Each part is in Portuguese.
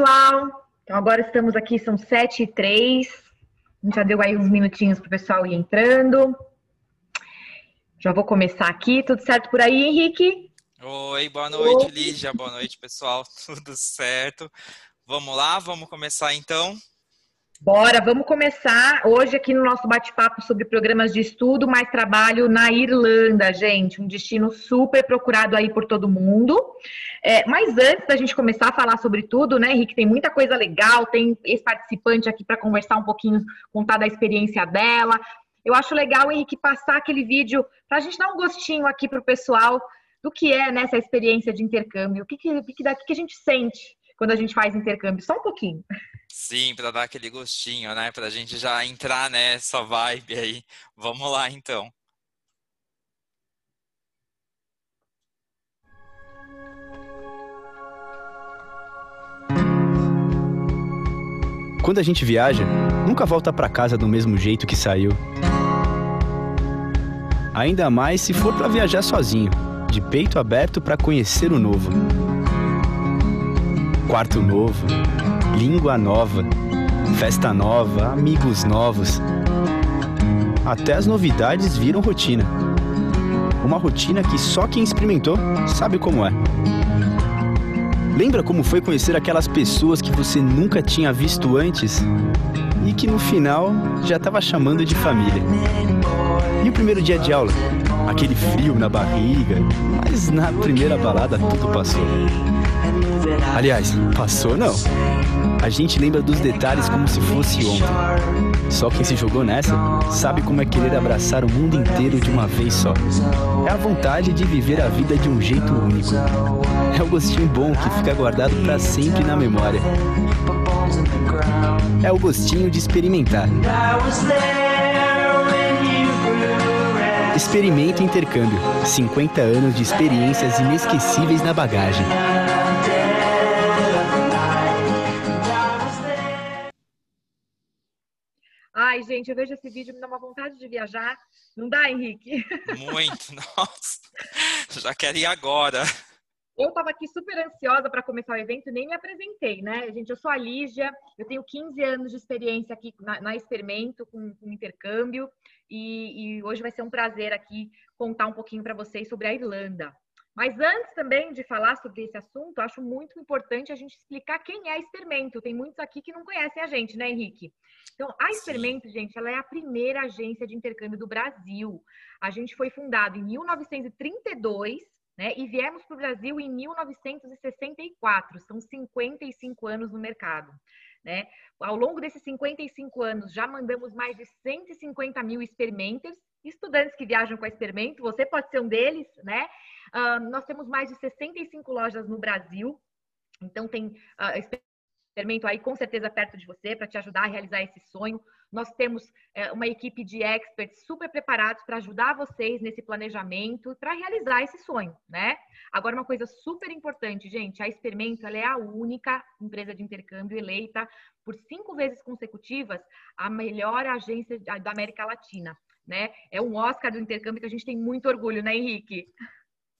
pessoal? Então, agora estamos aqui, são 7 e 3. A gente já deu aí uns minutinhos para o pessoal ir entrando. Já vou começar aqui. Tudo certo por aí, Henrique? Oi, boa noite, Oi. Lígia. Boa noite, pessoal. Tudo certo. Vamos lá, vamos começar então. Bora, vamos começar hoje aqui no nosso bate-papo sobre programas de estudo mais trabalho na Irlanda, gente. Um destino super procurado aí por todo mundo. É, mas antes da gente começar a falar sobre tudo, né, Henrique, tem muita coisa legal, tem ex-participante aqui para conversar um pouquinho, contar da experiência dela. Eu acho legal, Henrique, passar aquele vídeo para a gente dar um gostinho aqui para o pessoal do que é nessa experiência de intercâmbio, o que, que, que, que a gente sente quando a gente faz intercâmbio. Só um pouquinho. Sim, para dar aquele gostinho, né? Para a gente já entrar nessa vibe aí. Vamos lá, então. Quando a gente viaja, nunca volta para casa do mesmo jeito que saiu. Ainda mais se for para viajar sozinho, de peito aberto para conhecer o novo quarto novo, língua nova, festa nova, amigos novos. Até as novidades viram rotina. Uma rotina que só quem experimentou sabe como é. Lembra como foi conhecer aquelas pessoas que você nunca tinha visto antes e que no final já estava chamando de família? E o primeiro dia de aula? Aquele frio na barriga, mas na primeira balada tudo passou. Aliás, passou não. A gente lembra dos detalhes como se fosse ontem. Só quem se jogou nessa sabe como é querer abraçar o mundo inteiro de uma vez só. É a vontade de viver a vida de um jeito único. É o gostinho bom que fica guardado para sempre na memória. É o gostinho de experimentar. Experimento Intercâmbio. 50 anos de experiências inesquecíveis na bagagem. Ai, gente, eu vejo esse vídeo me dá uma vontade de viajar. Não dá, Henrique? Muito, nossa. Já quero ir agora. Eu estava aqui super ansiosa para começar o evento e nem me apresentei, né? Gente, eu sou a Lígia, eu tenho 15 anos de experiência aqui na, na Experimento com, com intercâmbio e, e, hoje vai ser um prazer aqui contar um pouquinho para vocês sobre a Irlanda. Mas antes também de falar sobre esse assunto, acho muito importante a gente explicar quem é a Experimento. Tem muitos aqui que não conhecem a gente, né, Henrique? Então, a Experimento, gente, ela é a primeira agência de intercâmbio do Brasil. A gente foi fundado em 1932, né? E viemos para o Brasil em 1964. São 55 anos no mercado. Né? Ao longo desses 55 anos, já mandamos mais de 150 mil experimenters, estudantes que viajam com a Experimento, você pode ser um deles, né? Uh, nós temos mais de 65 lojas no Brasil, então tem uh, experimento aí com certeza perto de você para te ajudar a realizar esse sonho. Nós temos é, uma equipe de experts super preparados para ajudar vocês nesse planejamento para realizar esse sonho, né? Agora, uma coisa super importante, gente, a Experimento é a única empresa de intercâmbio eleita por cinco vezes consecutivas a melhor agência da América Latina, né? É um Oscar do intercâmbio que a gente tem muito orgulho, né, Henrique?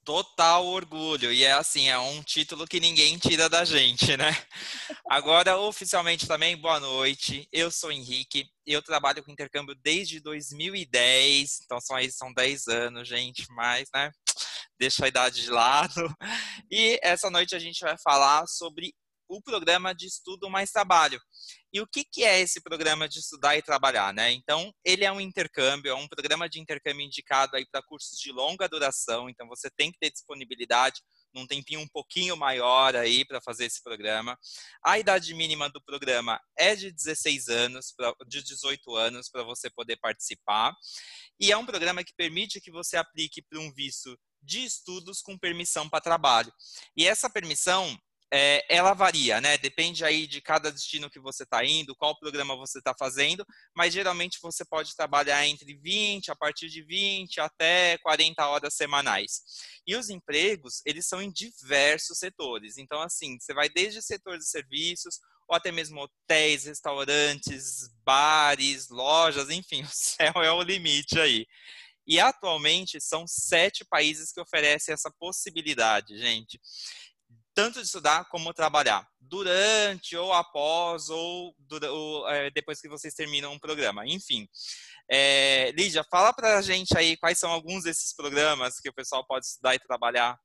Total orgulho. E é assim, é um título que ninguém tira da gente, né? Agora, oficialmente também, boa noite. Eu sou Henrique. Eu trabalho com intercâmbio desde 2010. Então, são aí são 10 anos, gente, mas, né? Deixa a idade de lado. E essa noite a gente vai falar sobre o programa de estudo mais trabalho. E o que, que é esse programa de estudar e trabalhar, né? Então, ele é um intercâmbio, é um programa de intercâmbio indicado para cursos de longa duração. Então, você tem que ter disponibilidade num tempinho um pouquinho maior aí para fazer esse programa. A idade mínima do programa é de 16 anos, de 18 anos para você poder participar. E é um programa que permite que você aplique para um visto de estudos com permissão para trabalho. E essa permissão, é, ela varia, né? Depende aí de cada destino que você está indo, qual programa você está fazendo, mas geralmente você pode trabalhar entre 20, a partir de 20 até 40 horas semanais. E os empregos, eles são em diversos setores. Então, assim, você vai desde o setor de serviços, ou até mesmo hotéis, restaurantes, bares, lojas, enfim, o céu é o limite aí. E atualmente são sete países que oferecem essa possibilidade, gente tanto de estudar como trabalhar, durante ou após ou, ou é, depois que vocês terminam um programa, enfim. É, Lídia, fala para a gente aí quais são alguns desses programas que o pessoal pode estudar e trabalhar.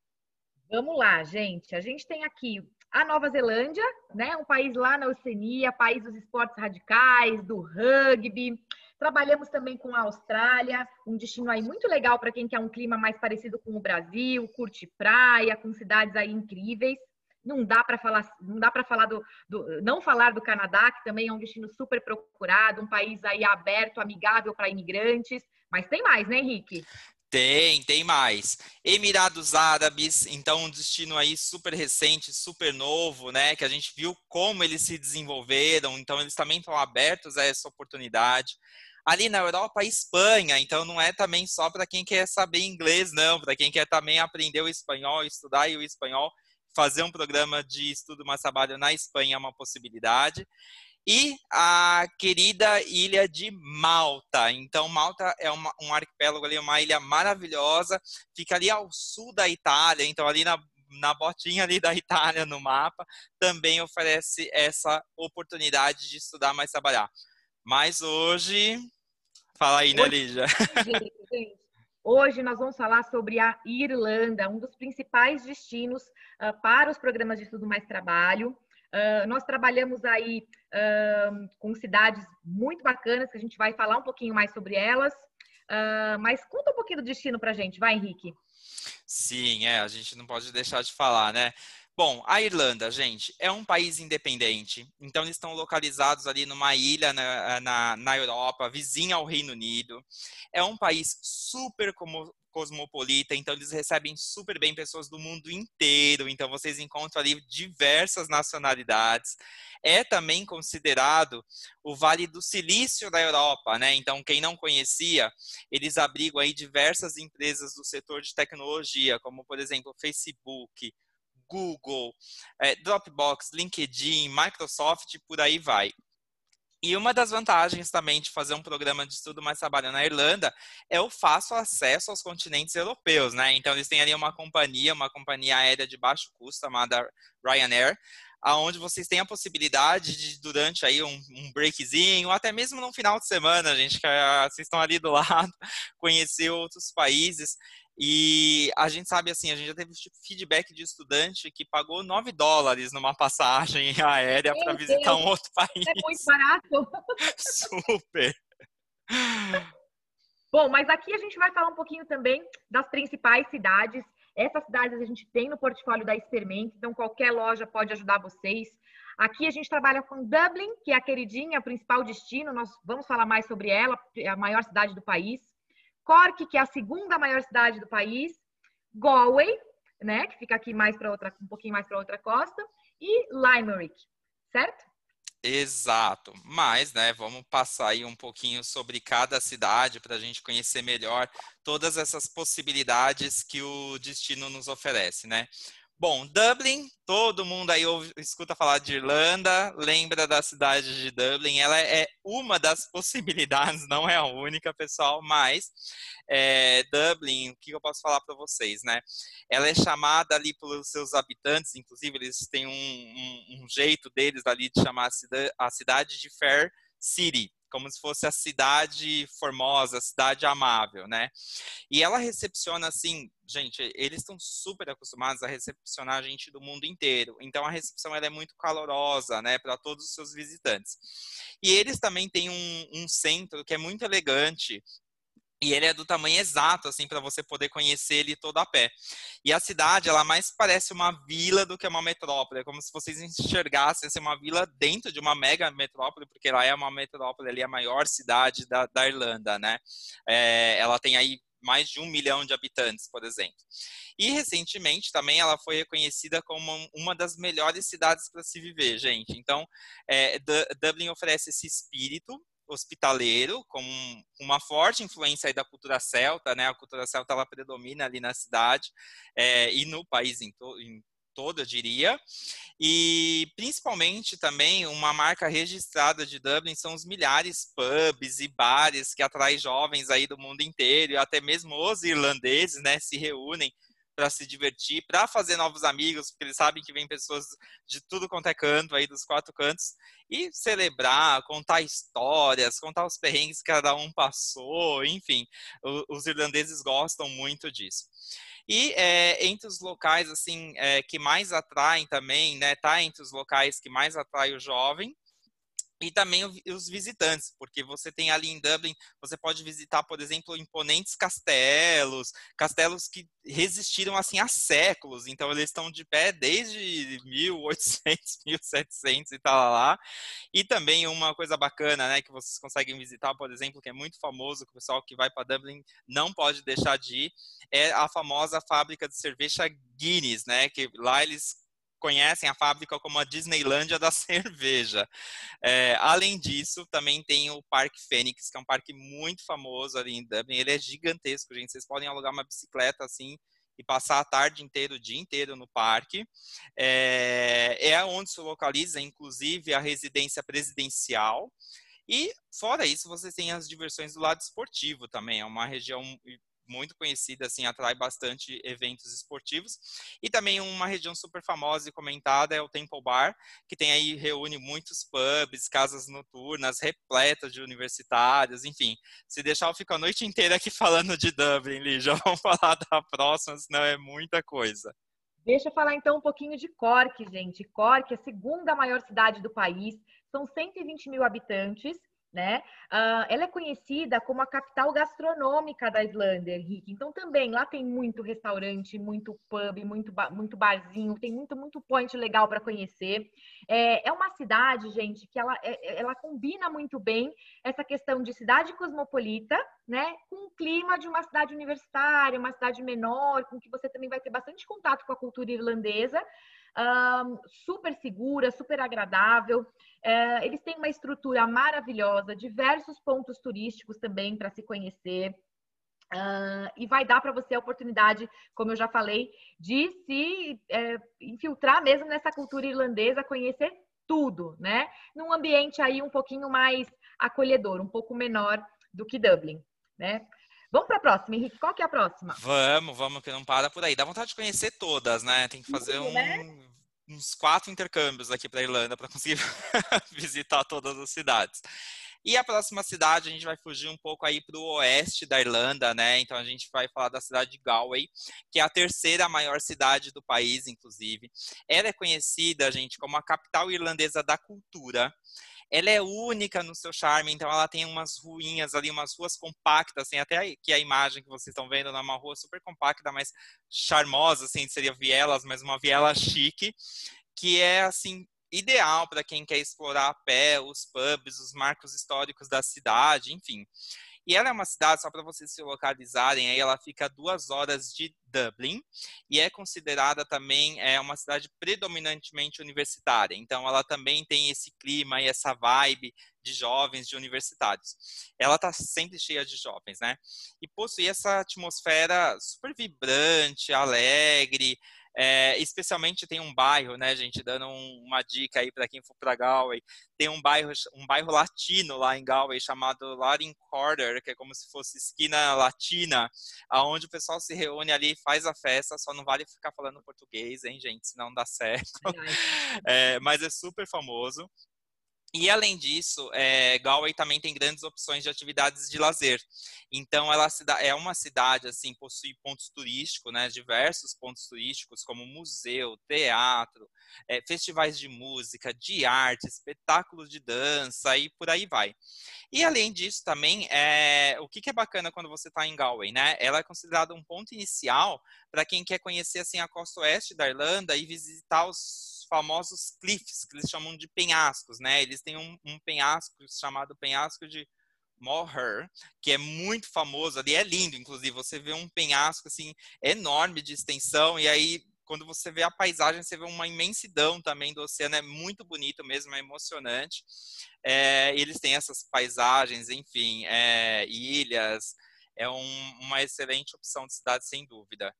Vamos lá, gente. A gente tem aqui a Nova Zelândia, né? Um país lá na Oceania, país dos esportes radicais, do rugby. Trabalhamos também com a Austrália, um destino aí muito legal para quem quer um clima mais parecido com o Brasil, curte praia, com cidades aí incríveis. Não dá para falar, não dá para falar do, do, não falar do Canadá, que também é um destino super procurado, um país aí aberto, amigável para imigrantes. Mas tem mais, né, Henrique? Tem, tem mais. Emirados Árabes, então um destino aí super recente, super novo, né? Que a gente viu como eles se desenvolveram, então eles também estão abertos a essa oportunidade. Ali na Europa, Espanha, então não é também só para quem quer saber inglês, não, para quem quer também aprender o espanhol, estudar o espanhol, fazer um programa de estudo mais trabalho na Espanha é uma possibilidade. E a querida ilha de Malta. Então, Malta é uma, um arquipélago ali, uma ilha maravilhosa, fica ali ao sul da Itália, então ali na na botinha ali da Itália no mapa, também oferece essa oportunidade de estudar mais trabalhar. Mas hoje Fala aí, né, Lígia? Hoje nós vamos falar sobre a Irlanda, um dos principais destinos uh, para os programas de estudo mais trabalho. Uh, nós trabalhamos aí uh, com cidades muito bacanas, que a gente vai falar um pouquinho mais sobre elas. mas conta um pouquinho do destino para a gente, vai, Henrique. Sim, é, a gente não pode deixar de falar, né? Bom, a Irlanda, gente, é um país independente. Então, eles estão localizados ali numa ilha na, na, na Europa, vizinha ao Reino Unido. É um país super como, cosmopolita, então eles recebem super bem pessoas do mundo inteiro. Então, vocês encontram ali diversas nacionalidades. É também considerado o Vale do Silício da Europa, né? Então, quem não conhecia, eles abrigam aí diversas empresas do setor de tecnologia, como, por exemplo, Facebook, Google, é, Dropbox, LinkedIn, Microsoft, por aí vai. E uma das vantagens também de fazer um programa de estudo mais trabalho na Irlanda é o fácil acesso aos continentes europeus, né? Então eles têm ali uma companhia, uma companhia aérea de baixo custo chamada Ryanair, aonde vocês têm a possibilidade de durante aí um, um breakzinho, ou até mesmo no final de semana, gente, que ah, vocês estão ali do lado, conhecer outros países. E a gente sabe assim, a gente já teve feedback de estudante que pagou 9 dólares numa passagem aérea para visitar um outro país. É muito barato. Super. Bom, mas aqui a gente vai falar um pouquinho também das principais cidades. Essas cidades a gente tem no portfólio da Experimento, então qualquer loja pode ajudar vocês. Aqui a gente trabalha com Dublin, que é a queridinha, o principal destino. Nós vamos falar mais sobre ela, é a maior cidade do país. Cork, que é a segunda maior cidade do país, Galway, né, que fica aqui mais para outra, um pouquinho mais para outra costa, e Limerick, certo? Exato. Mas, né, vamos passar aí um pouquinho sobre cada cidade para a gente conhecer melhor todas essas possibilidades que o destino nos oferece, né? Bom, Dublin, todo mundo aí ouve, escuta falar de Irlanda, lembra da cidade de Dublin. Ela é uma das possibilidades, não é a única, pessoal, mas é, Dublin, o que eu posso falar para vocês, né? Ela é chamada ali pelos seus habitantes, inclusive eles têm um, um, um jeito deles ali de chamar a a cidade de Fair City como se fosse a cidade formosa, a cidade amável, né? E ela recepciona assim, gente, eles estão super acostumados a recepcionar gente do mundo inteiro. Então a recepção ela é muito calorosa, né, para todos os seus visitantes. E eles também têm um, um centro que é muito elegante, e ele é do tamanho exato, assim, para você poder conhecer ele todo a pé. E a cidade, ela mais parece uma vila do que uma metrópole. É como se vocês enxergassem assim, uma vila dentro de uma mega metrópole, porque ela é uma metrópole, ali, a maior cidade da, da Irlanda, né? É, ela tem aí mais de um milhão de habitantes, por exemplo. E recentemente também ela foi reconhecida como uma das melhores cidades para se viver, gente. Então, é, Dublin oferece esse espírito hospitaleiro, com uma forte influência da cultura celta, né? A cultura celta ela predomina ali na cidade é, e no país em, to em todo, eu diria. E principalmente também uma marca registrada de Dublin são os milhares pubs e bares que atraem jovens aí do mundo inteiro, e até mesmo os irlandeses, né, se reúnem para se divertir, para fazer novos amigos, porque eles sabem que vem pessoas de tudo quanto é canto aí dos quatro cantos e celebrar, contar histórias, contar os perrengues que cada um passou, enfim, os irlandeses gostam muito disso. E é, entre os locais assim é, que mais atraem também, né, tá entre os locais que mais atrai o jovem, e também os visitantes, porque você tem ali em Dublin, você pode visitar, por exemplo, imponentes castelos, castelos que resistiram assim há séculos, então eles estão de pé desde 1800, 1700 e tal lá. E também uma coisa bacana, né, que vocês conseguem visitar, por exemplo, que é muito famoso, que o pessoal que vai para Dublin não pode deixar de ir, é a famosa fábrica de cerveja Guinness, né, que lá eles conhecem a fábrica como a Disneylândia da cerveja. É, além disso, também tem o Parque Fênix, que é um parque muito famoso ali em Dublin. Ele é gigantesco, gente. Vocês podem alugar uma bicicleta assim e passar a tarde inteira, o dia inteiro no parque. É, é onde se localiza, inclusive, a residência presidencial. E, fora isso, vocês têm as diversões do lado esportivo também. É uma região muito conhecida, assim, atrai bastante eventos esportivos. E também uma região super famosa e comentada é o Temple Bar, que tem aí, reúne muitos pubs, casas noturnas, repletas de universitários, enfim. Se deixar, eu fico a noite inteira aqui falando de Dublin, Lígia. Vamos falar da próxima, senão é muita coisa. Deixa eu falar então um pouquinho de Cork, gente. Cork é a segunda maior cidade do país, são 120 mil habitantes né? Uh, ela é conhecida como a capital gastronômica da Islândia, Henrique. Então também lá tem muito restaurante, muito pub, muito, muito barzinho, tem muito muito point legal para conhecer. É, é, uma cidade, gente, que ela, é, ela combina muito bem essa questão de cidade cosmopolita, né, com o clima de uma cidade universitária, uma cidade menor, com que você também vai ter bastante contato com a cultura irlandesa um, super segura, super agradável. Uh, eles têm uma estrutura maravilhosa, diversos pontos turísticos também para se conhecer. Uh, e vai dar para você a oportunidade, como eu já falei, de se é, infiltrar mesmo nessa cultura irlandesa, conhecer tudo, né? Num ambiente aí um pouquinho mais acolhedor, um pouco menor do que Dublin, né? Vamos para a próxima, Henrique. Qual que é a próxima? Vamos, vamos, que não para por aí. Dá vontade de conhecer todas, né? Tem que fazer um, né? uns quatro intercâmbios aqui para a Irlanda para conseguir visitar todas as cidades. E a próxima cidade, a gente vai fugir um pouco aí para o oeste da Irlanda, né? Então a gente vai falar da cidade de Galway, que é a terceira maior cidade do país, inclusive. Ela é conhecida, gente, como a capital irlandesa da cultura ela é única no seu charme, então ela tem umas ruínas ali, umas ruas compactas, assim, até que a imagem que vocês estão vendo é uma rua super compacta, mas charmosa, assim, seria vielas, mas uma viela chique, que é, assim, ideal para quem quer explorar a pé os pubs, os marcos históricos da cidade, enfim. E ela é uma cidade, só para vocês se localizarem, aí ela fica a duas horas de Dublin e é considerada também é uma cidade predominantemente universitária. Então, ela também tem esse clima e essa vibe de jovens, de universitários. Ela está sempre cheia de jovens, né? E possui essa atmosfera super vibrante, alegre, é, especialmente tem um bairro, né, gente, dando um, uma dica aí para quem for para Galway, tem um bairro, um bairro latino lá em Galway chamado Latin Quarter, que é como se fosse esquina latina, aonde o pessoal se reúne ali e faz a festa, só não vale ficar falando português, hein, gente, senão não dá certo. É, mas é super famoso. E além disso, é, Galway também tem grandes opções de atividades de lazer. Então, ela é uma cidade assim possui pontos turísticos, né? Diversos pontos turísticos como museu, teatro, é, festivais de música, de arte, espetáculos de dança e por aí vai. E além disso, também é o que, que é bacana quando você está em Galway, né? Ela é considerada um ponto inicial para quem quer conhecer assim a costa oeste da Irlanda e visitar os famosos cliffs, que eles chamam de penhascos, né? Eles têm um, um penhasco chamado penhasco de Moher, que é muito famoso ali, é lindo, inclusive, você vê um penhasco, assim, enorme de extensão, e aí, quando você vê a paisagem, você vê uma imensidão também do oceano, é muito bonito mesmo, é emocionante. É, eles têm essas paisagens, enfim, é, ilhas, é um, uma excelente opção de cidade, sem dúvida.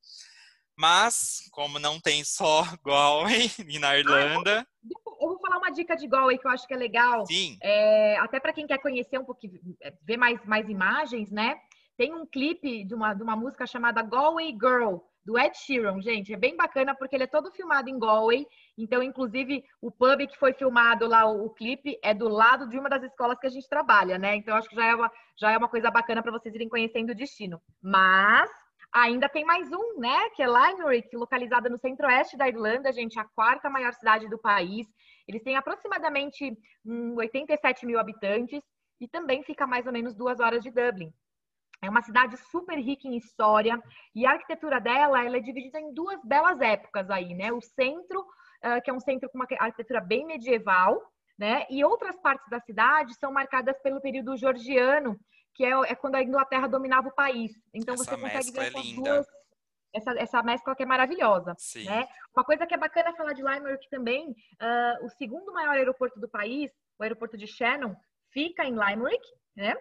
Mas, como não tem só Galway e na Irlanda. Ah, eu, vou, falar uma dica de Galway que eu acho que é legal. Sim. É, até para quem quer conhecer um pouquinho, é, ver mais, mais imagens, né? Tem um clipe de uma, de uma música chamada Galway Girl, do Ed Sheeran, gente. É bem bacana porque ele é todo filmado em Galway. Então, inclusive, o pub que foi filmado lá, o, o clipe, é do lado de uma das escolas que a gente trabalha, né? Então, acho que já é uma, já é uma coisa bacana para vocês irem conhecendo o destino. Mas ainda tem mais um, né? Que é Limerick, localizada no centro-oeste da Irlanda, gente, a quarta maior cidade do país. Eles têm aproximadamente hum, 87 mil habitantes e também fica mais ou menos duas horas de Dublin. É uma cidade super rica em história e a arquitetura dela ela é dividida em duas belas épocas aí, né? O centro, uh, que é um centro com uma arquitetura bem medieval, né? E outras partes da cidade são marcadas pelo período georgiano, que é, é quando a Inglaterra dominava o país. Então Essa você consegue ver é essas duas essa, essa mescla que é maravilhosa. Sim. Né? Uma coisa que é bacana falar de Limerick também, uh, o segundo maior aeroporto do país, o aeroporto de Shannon, fica em Limerick, né?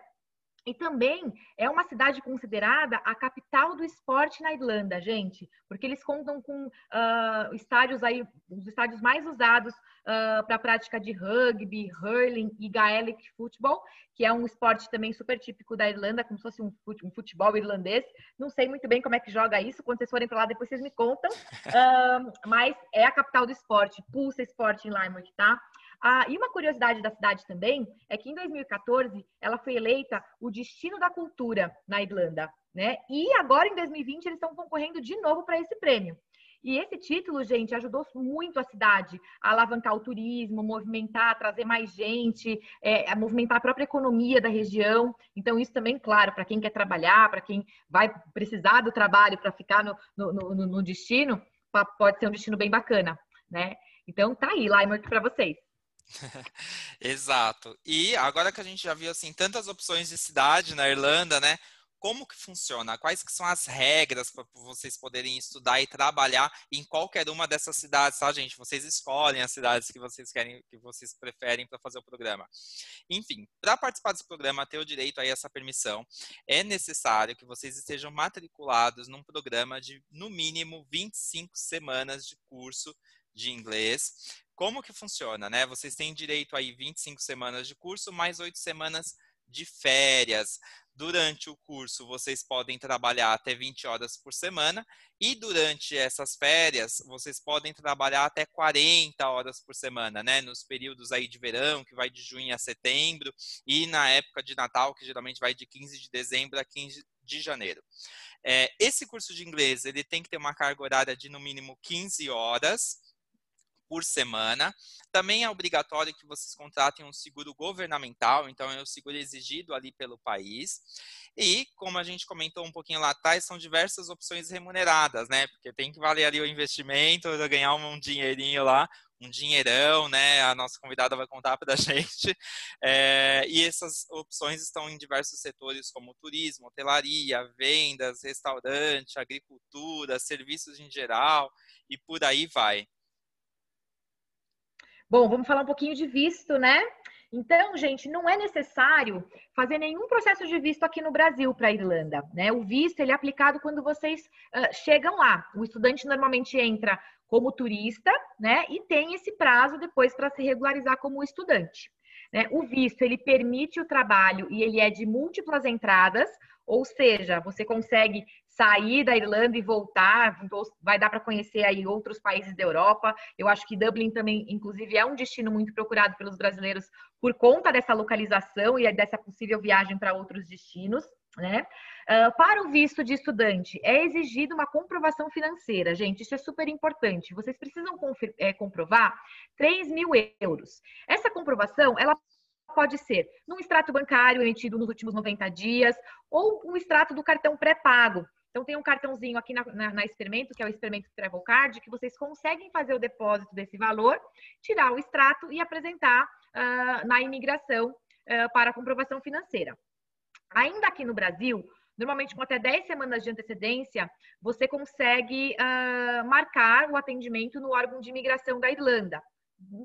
E também é uma cidade considerada a capital do esporte na Irlanda, gente, porque eles contam com uh, estádios aí, os estádios mais usados uh, para a prática de rugby, hurling e Gaelic football, que é um esporte também super típico da Irlanda, como se fosse um, futebol irlandês. Não sei muito bem como é que joga isso, quando vocês forem para lá, depois vocês me contam. Uh, mas é a capital do esporte, pulsa esporte em Limerick, tá? Ah, e uma curiosidade da cidade também é que em 2014 ela foi eleita o destino da cultura na Irlanda, né? E agora em 2020 eles estão concorrendo de novo para esse prêmio. E esse título, gente, ajudou muito a cidade a alavancar o turismo, movimentar, trazer mais gente, é, a movimentar a própria economia da região. Então, isso também, claro, para quem quer trabalhar, para quem vai precisar do trabalho para ficar no, no, no, no, destino, pode ser um destino bem bacana, né? Então, tá aí, Limerick, para vocês. Exato. E agora que a gente já viu assim tantas opções de cidade na Irlanda, né? Como que funciona? Quais que são as regras para vocês poderem estudar e trabalhar em qualquer uma dessas cidades, tá, gente? Vocês escolhem as cidades que vocês querem, que vocês preferem para fazer o programa. Enfim, para participar desse programa, ter o direito a essa permissão, é necessário que vocês estejam matriculados num programa de no mínimo 25 semanas de curso de inglês. Como que funciona, né? Vocês têm direito aí 25 semanas de curso, mais 8 semanas de férias. Durante o curso, vocês podem trabalhar até 20 horas por semana e durante essas férias, vocês podem trabalhar até 40 horas por semana, né? Nos períodos aí de verão, que vai de junho a setembro, e na época de Natal, que geralmente vai de 15 de dezembro a 15 de janeiro. É, esse curso de inglês, ele tem que ter uma carga horária de no mínimo 15 horas, por semana. Também é obrigatório que vocês contratem um seguro governamental, então é o seguro exigido ali pelo país. E, como a gente comentou um pouquinho lá atrás, são diversas opções remuneradas, né? Porque tem que valer ali o investimento, ganhar um dinheirinho lá, um dinheirão, né? A nossa convidada vai contar para a gente. É, e essas opções estão em diversos setores, como turismo, hotelaria, vendas, restaurante, agricultura, serviços em geral, e por aí vai. Bom, vamos falar um pouquinho de visto, né? Então, gente, não é necessário fazer nenhum processo de visto aqui no Brasil para a Irlanda, né? O visto ele é aplicado quando vocês uh, chegam lá. O estudante normalmente entra como turista, né? E tem esse prazo depois para se regularizar como estudante. Né? O visto ele permite o trabalho e ele é de múltiplas entradas, ou seja, você consegue sair da Irlanda e voltar, vai dar para conhecer aí outros países da Europa. Eu acho que Dublin também, inclusive, é um destino muito procurado pelos brasileiros por conta dessa localização e dessa possível viagem para outros destinos. Né? Uh, para o visto de estudante, é exigida uma comprovação financeira, gente, isso é super importante. Vocês precisam é, comprovar 3 mil euros. Essa comprovação, ela pode ser num extrato bancário emitido nos últimos 90 dias ou um extrato do cartão pré-pago. Então, tem um cartãozinho aqui na, na, na, Experimento, que é o Experimento Travel Card, que vocês conseguem fazer o depósito desse valor, tirar o extrato e apresentar uh, na imigração uh, para comprovação financeira. Ainda aqui no Brasil, normalmente com até 10 semanas de antecedência, você consegue uh, marcar o atendimento no órgão de imigração da Irlanda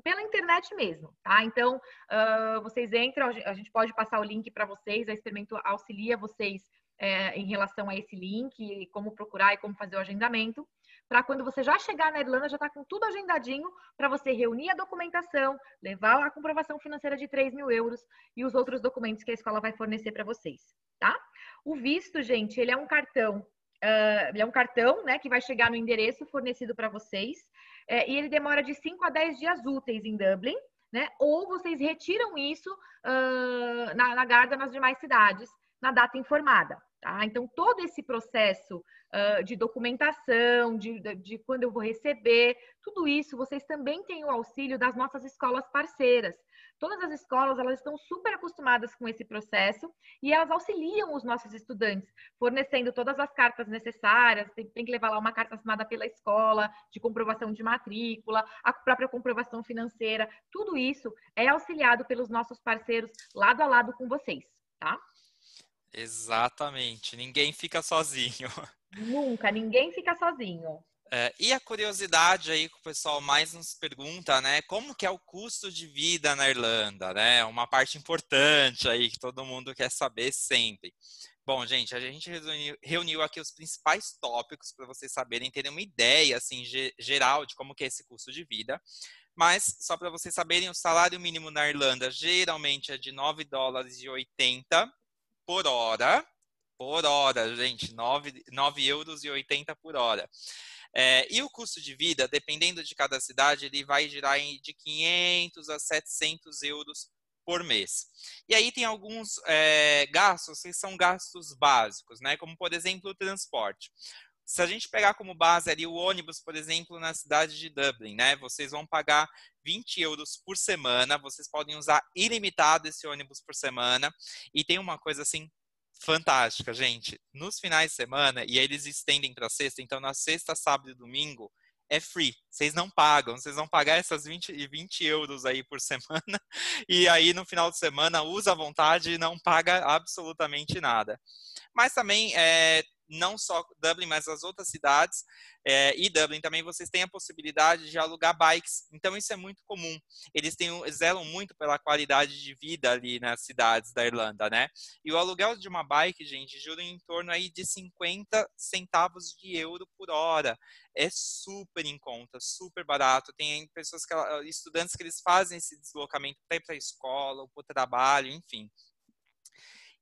pela internet mesmo, tá? Então, uh, vocês entram, a gente pode passar o link para vocês, a Experimento auxilia vocês é, em relação a esse link, como procurar e como fazer o agendamento, para quando você já chegar na Irlanda, já está com tudo agendadinho para você reunir a documentação, levar a comprovação financeira de 3 mil euros e os outros documentos que a escola vai fornecer para vocês, tá? O visto, gente, ele é um cartão Uh, ele é um cartão, né, que vai chegar no endereço fornecido para vocês. É, e ele demora de 5 a 10 dias úteis em Dublin, né? Ou vocês retiram isso uh, na, na Garda nas demais cidades, na data informada. Tá? Então, todo esse processo uh, de documentação, de, de, quando eu vou receber, tudo isso, vocês também têm o auxílio das nossas escolas parceiras. Todas as escolas, elas estão super acostumadas com esse processo e elas auxiliam os nossos estudantes, fornecendo todas as cartas necessárias, tem, tem que levar lá uma carta assinada pela escola, de comprovação de matrícula, a própria comprovação financeira, tudo isso é auxiliado pelos nossos parceiros lado a lado com vocês, tá? Exatamente, ninguém fica sozinho. Nunca, ninguém fica sozinho. É, e a curiosidade aí que o pessoal mais nos pergunta, né? Como que é o custo de vida na Irlanda, né? Uma parte importante aí que todo mundo quer saber sempre. Bom, gente, a gente reuniu, reuniu aqui os principais tópicos para vocês saberem, terem uma ideia, assim, geral de como que é esse custo de vida. Mas, só para vocês saberem, o salário mínimo na Irlanda geralmente é de 9 dólares e 80 por hora. Por hora, gente, 9, 9 euros e 80 por hora. É, e o custo de vida, dependendo de cada cidade, ele vai girar de 500 a 700 euros por mês. E aí tem alguns é, gastos que são gastos básicos, né? Como, por exemplo, o transporte. Se a gente pegar como base ali o ônibus, por exemplo, na cidade de Dublin, né? Vocês vão pagar 20 euros por semana, vocês podem usar ilimitado esse ônibus por semana. E tem uma coisa assim fantástica, gente. Nos finais de semana, e aí eles estendem para sexta, então na sexta, sábado e domingo é free. Vocês não pagam, vocês vão pagar essas 20, 20 euros aí por semana, e aí no final de semana usa à vontade e não paga absolutamente nada. Mas também é, não só Dublin, mas as outras cidades é, e Dublin também vocês têm a possibilidade de alugar bikes. Então isso é muito comum. Eles têm, zelam muito pela qualidade de vida ali nas cidades da Irlanda, né? E o aluguel de uma bike, gente, jura em torno aí de 50 centavos de euro por hora. É super em conta, super barato. Tem pessoas que estudantes que eles fazem esse deslocamento para ir para a escola ou para o trabalho, enfim.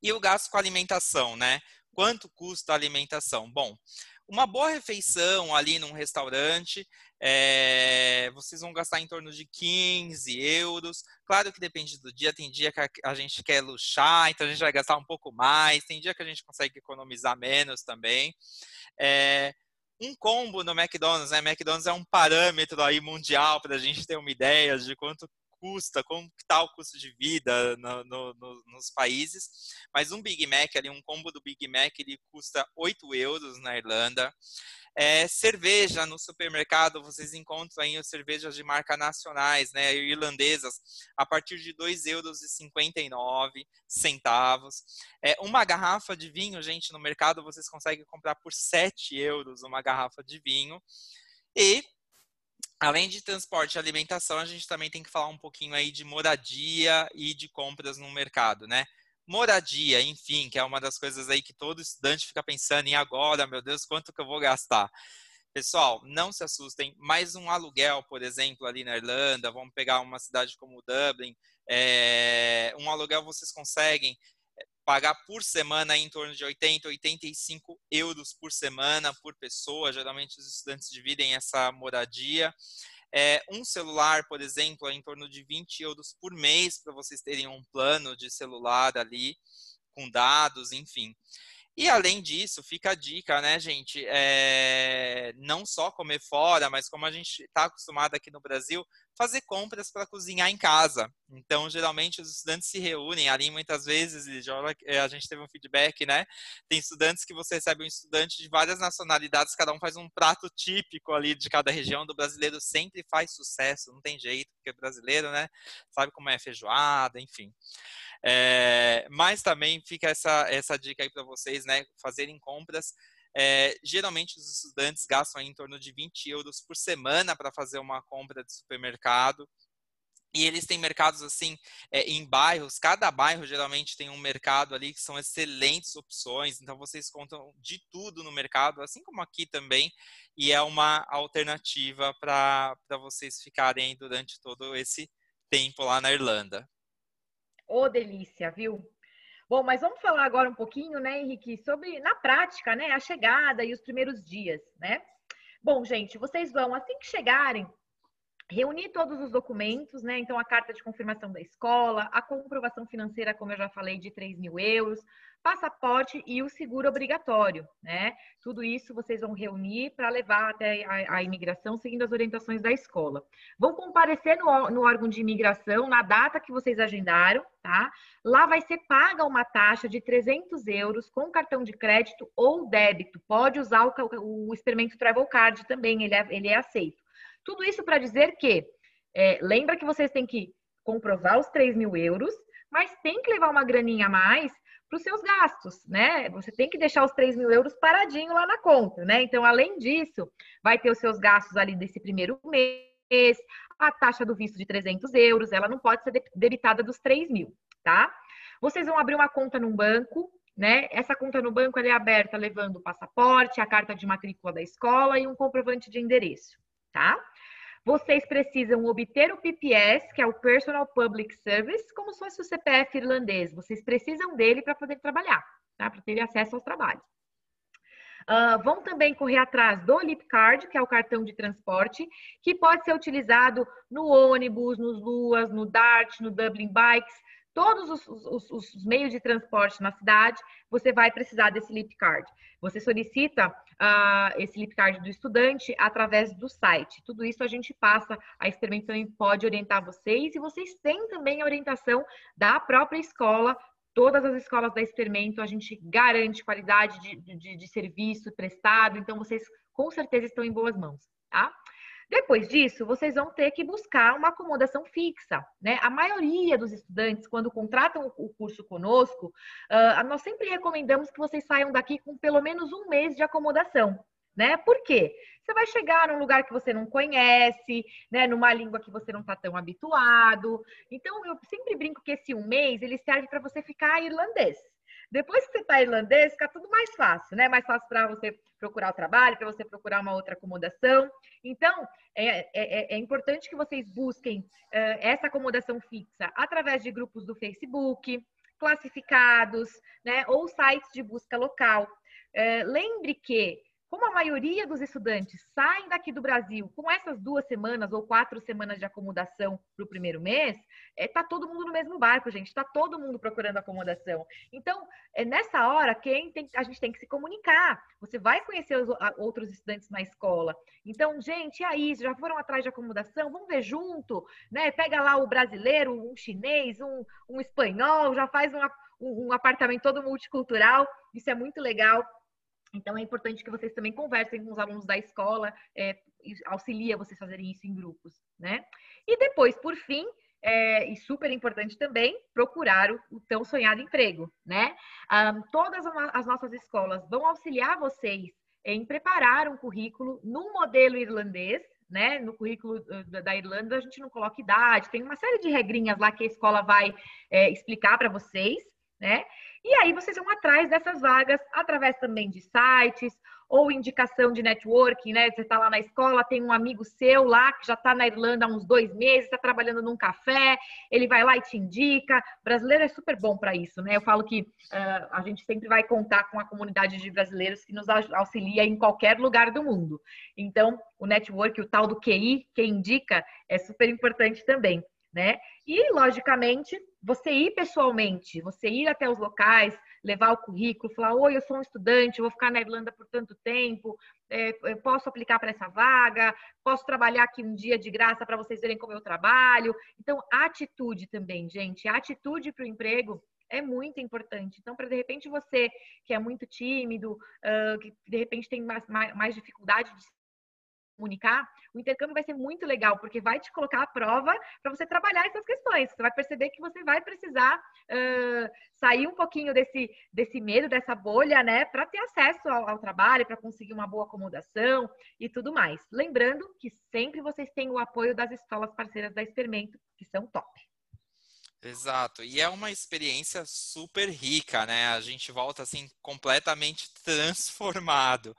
E o gasto com alimentação, né? Quanto custa a alimentação? Bom, uma boa refeição ali num restaurante, é, vocês vão gastar em torno de 15 euros. Claro que depende do dia, tem dia que a gente quer luxar, então a gente vai gastar um pouco mais, tem dia que a gente consegue economizar menos também. É, um combo no McDonald's, né? McDonald's é um parâmetro aí mundial para a gente ter uma ideia de quanto custa, como está o custo de vida no, no, no, nos países. Mas um Big Mac, ali, um combo do Big Mac, ele custa 8 euros na Irlanda. É, cerveja no supermercado, vocês encontram aí cervejas de marca nacionais, né, irlandesas, a partir de 2,59 euros centavos. É, uma garrafa de vinho, gente, no mercado vocês conseguem comprar por 7 euros uma garrafa de vinho. E além de transporte e alimentação, a gente também tem que falar um pouquinho aí de moradia e de compras no mercado, né? Moradia, enfim, que é uma das coisas aí que todo estudante fica pensando em agora, meu Deus, quanto que eu vou gastar? Pessoal, não se assustem. Mais um aluguel, por exemplo, ali na Irlanda, vamos pegar uma cidade como Dublin, é, um aluguel vocês conseguem pagar por semana em torno de 80, 85 euros por semana por pessoa. Geralmente os estudantes dividem essa moradia. É, um celular, por exemplo, é em torno de 20 euros por mês para vocês terem um plano de celular ali com dados, enfim. E além disso, fica a dica, né, gente? É, não só comer fora, mas como a gente está acostumado aqui no Brasil, fazer compras para cozinhar em casa. Então, geralmente, os estudantes se reúnem ali muitas vezes, e é, a gente teve um feedback, né? Tem estudantes que você recebe um estudante de várias nacionalidades, cada um faz um prato típico ali de cada região. Do brasileiro sempre faz sucesso, não tem jeito, porque é brasileiro, né? Sabe como é feijoada, enfim. É, mas também fica essa, essa dica aí para vocês, né? Fazerem compras. É, geralmente os estudantes gastam em torno de 20 euros por semana para fazer uma compra de supermercado. E eles têm mercados assim é, em bairros, cada bairro geralmente tem um mercado ali que são excelentes opções, então vocês contam de tudo no mercado, assim como aqui também, e é uma alternativa para vocês ficarem durante todo esse tempo lá na Irlanda. Ô, oh, delícia, viu? Bom, mas vamos falar agora um pouquinho, né, Henrique, sobre na prática, né, a chegada e os primeiros dias, né? Bom, gente, vocês vão assim que chegarem, reunir todos os documentos, né? Então, a carta de confirmação da escola, a comprovação financeira, como eu já falei, de 3 mil euros, passaporte e o seguro obrigatório, né? Tudo isso vocês vão reunir para levar até a, a, imigração, seguindo as orientações da escola. Vão comparecer no, no órgão de imigração na data que vocês agendaram, tá? Lá vai ser paga uma taxa de 300 euros com cartão de crédito ou débito. Pode usar o, o experimento Travel Card também, ele é, ele é aceito. Tudo isso para dizer que, é, lembra que vocês têm que comprovar os 3 mil euros, mas tem que levar uma graninha a mais para os seus gastos, né? Você tem que deixar os 3 mil euros paradinho lá na conta, né? Então, além disso, vai ter os seus gastos ali desse primeiro mês, a taxa do visto de 300 euros, ela não pode ser debitada dos 3 mil, tá? Vocês vão abrir uma conta num banco, né? Essa conta no banco é aberta levando o passaporte, a carta de matrícula da escola e um comprovante de endereço tá? Vocês precisam obter o PPS, que é o Personal Public Service, como se fosse o CPF irlandês. Vocês precisam dele para poder trabalhar, tá? Para ter acesso aos trabalhos. Uh, vão também correr atrás do Lip Card, que é o cartão de transporte, que pode ser utilizado no ônibus, nos Luas, no Dart, no Dublin Bikes, todos os, os, os, meios de transporte na cidade, você vai precisar desse Lip Card. Você solicita uh, esse Lip Card do estudante através do site. Tudo isso a gente passa, a Experimento também pode orientar vocês e vocês têm também a orientação da própria escola. Todas as escolas da Experimento, a gente garante qualidade de, de, de serviço prestado, então vocês com certeza estão em boas mãos, tá? Depois disso, vocês vão ter que buscar uma acomodação fixa, né? A maioria dos estudantes, quando contratam o curso conosco, uh, nós sempre recomendamos que vocês saiam daqui com pelo menos um mês de acomodação, né? Por quê? Você vai chegar num lugar que você não conhece, né? Numa língua que você não está tão habituado. Então, eu sempre brinco que esse um mês ele serve para você ficar irlandês. Depois que você está irlandês, fica tudo mais fácil, né? Mais fácil para você procurar o trabalho, para você procurar uma outra acomodação. Então, é, é, é, é importante que vocês busquem uh, essa acomodação fixa através de grupos do Facebook, classificados, né? Ou sites de busca local. Uh, lembre que como a maioria dos estudantes saem daqui do Brasil com essas duas semanas ou quatro semanas de acomodação para o primeiro mês, está é, todo mundo no mesmo barco, gente. Está todo mundo procurando acomodação. Então, é nessa hora a gente tem que se comunicar. Você vai conhecer os a, outros estudantes na escola. Então, gente, e aí? Já foram atrás de acomodação? Vamos ver junto, né? Pega lá o brasileiro, um chinês, um, um espanhol, já faz um, um, um apartamento todo multicultural. Isso é muito legal. Então, é importante que vocês também conversem com os alunos da escola, é, auxilia vocês fazerem isso em grupos, né? E depois, por fim, é, e super importante também, procurar o, o tão sonhado emprego, né? Um, todas as nossas escolas vão auxiliar vocês em preparar um currículo no modelo irlandês, né? No currículo da Irlanda, a gente não coloca idade, tem uma série de regrinhas lá que a escola vai é, explicar para vocês, né? E aí vocês vão atrás dessas vagas através também de sites ou indicação de networking, né? Você está lá na escola, tem um amigo seu lá que já está na Irlanda há uns dois meses, está trabalhando num café, ele vai lá e te indica. O brasileiro é super bom para isso, né? Eu falo que uh, a gente sempre vai contar com a comunidade de brasileiros que nos auxilia em qualquer lugar do mundo. Então, o network, o tal do QI, que indica, é super importante também né? E, logicamente, você ir pessoalmente, você ir até os locais, levar o currículo, falar: Oi, eu sou um estudante, vou ficar na Irlanda por tanto tempo, é, posso aplicar para essa vaga, posso trabalhar aqui um dia de graça para vocês verem como eu trabalho. Então, atitude também, gente, atitude para o emprego é muito importante. Então, para de repente você que é muito tímido, uh, que de repente tem mais, mais, mais dificuldade de comunicar, o intercâmbio vai ser muito legal, porque vai te colocar à prova para você trabalhar essas questões. Você vai perceber que você vai precisar uh, sair um pouquinho desse, desse medo, dessa bolha, né, para ter acesso ao, ao trabalho, para conseguir uma boa acomodação e tudo mais. Lembrando que sempre vocês têm o apoio das escolas parceiras da Experimento, que são top. Exato, e é uma experiência super rica, né? A gente volta assim completamente transformado.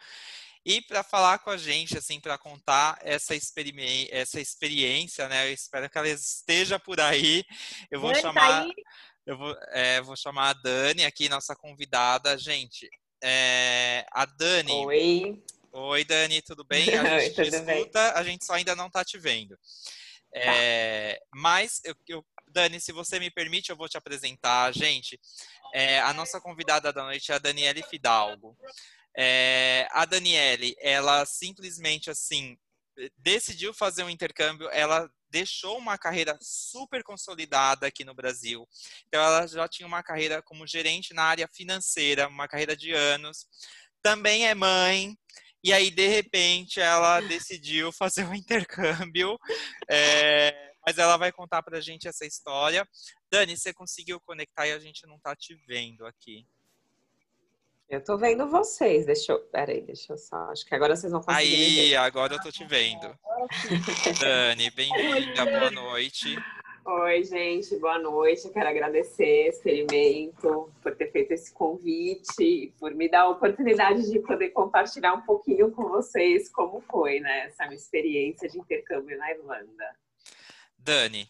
E para falar com a gente, assim, para contar essa, experi essa experiência, né? Eu espero que ela esteja por aí. Eu vou chamar. Eu vou, é, vou chamar a Dani aqui, nossa convidada. Gente, é, a Dani. Oi. Oi, Dani, tudo bem? A gente tudo escuta, bem. a gente só ainda não está te vendo. É, mas, eu, eu, Dani, se você me permite, eu vou te apresentar. Gente, é, a nossa convidada da noite é a Daniele Fidalgo. É, a Daniele, ela simplesmente assim decidiu fazer um intercâmbio, ela deixou uma carreira super consolidada aqui no Brasil. Então, ela já tinha uma carreira como gerente na área financeira, uma carreira de anos. Também é mãe, e aí, de repente, ela decidiu fazer um intercâmbio. É, mas ela vai contar pra gente essa história. Dani, você conseguiu conectar e a gente não tá te vendo aqui. Eu tô vendo vocês. Deixa eu. Peraí, deixa eu só. Acho que agora vocês vão conseguir. Aí, agora eu tô te vendo. Dani, bem-vinda, boa noite. Oi, gente, boa noite. Eu quero agradecer Experimento por ter feito esse convite, por me dar a oportunidade de poder compartilhar um pouquinho com vocês como foi, né, essa minha experiência de intercâmbio na Irlanda. Dani,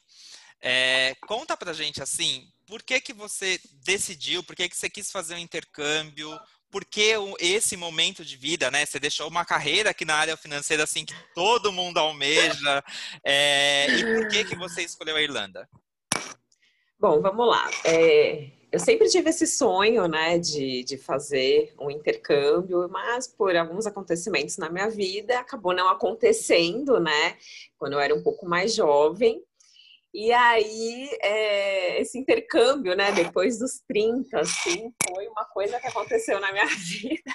é, conta pra gente assim, por que que você decidiu, por que que você quis fazer um intercâmbio, por que esse momento de vida, né? Você deixou uma carreira aqui na área financeira assim que todo mundo almeja, é, e por que que você escolheu a Irlanda? Bom, vamos lá. É, eu sempre tive esse sonho, né, de, de fazer um intercâmbio, mas por alguns acontecimentos na minha vida acabou não acontecendo, né, quando eu era um pouco mais jovem. E aí, é, esse intercâmbio, né, depois dos 30, assim, foi uma coisa que aconteceu na minha vida.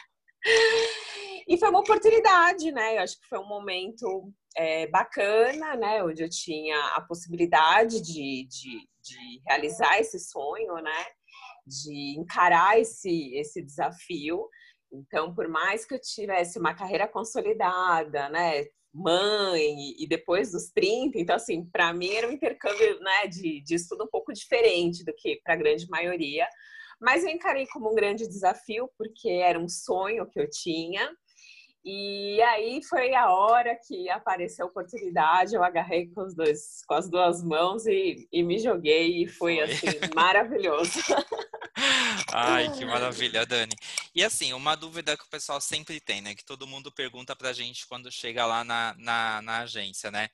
E foi uma oportunidade, né? Eu acho que foi um momento é, bacana, né? Onde eu tinha a possibilidade de, de, de realizar esse sonho, né? De encarar esse, esse desafio. Então, por mais que eu tivesse uma carreira consolidada, né? Mãe, e depois dos 30, então, assim, para mim era um intercâmbio né, de, de estudo um pouco diferente do que para a grande maioria. Mas eu encarei como um grande desafio, porque era um sonho que eu tinha. E aí foi a hora que apareceu a oportunidade, eu agarrei com, dois, com as duas mãos e, e me joguei e foi, Foi. assim, maravilhoso. Ai, que maravilha, Dani. E assim, uma dúvida que o pessoal sempre tem, né? Que todo mundo pergunta pra gente quando chega lá na, na, na agência, né?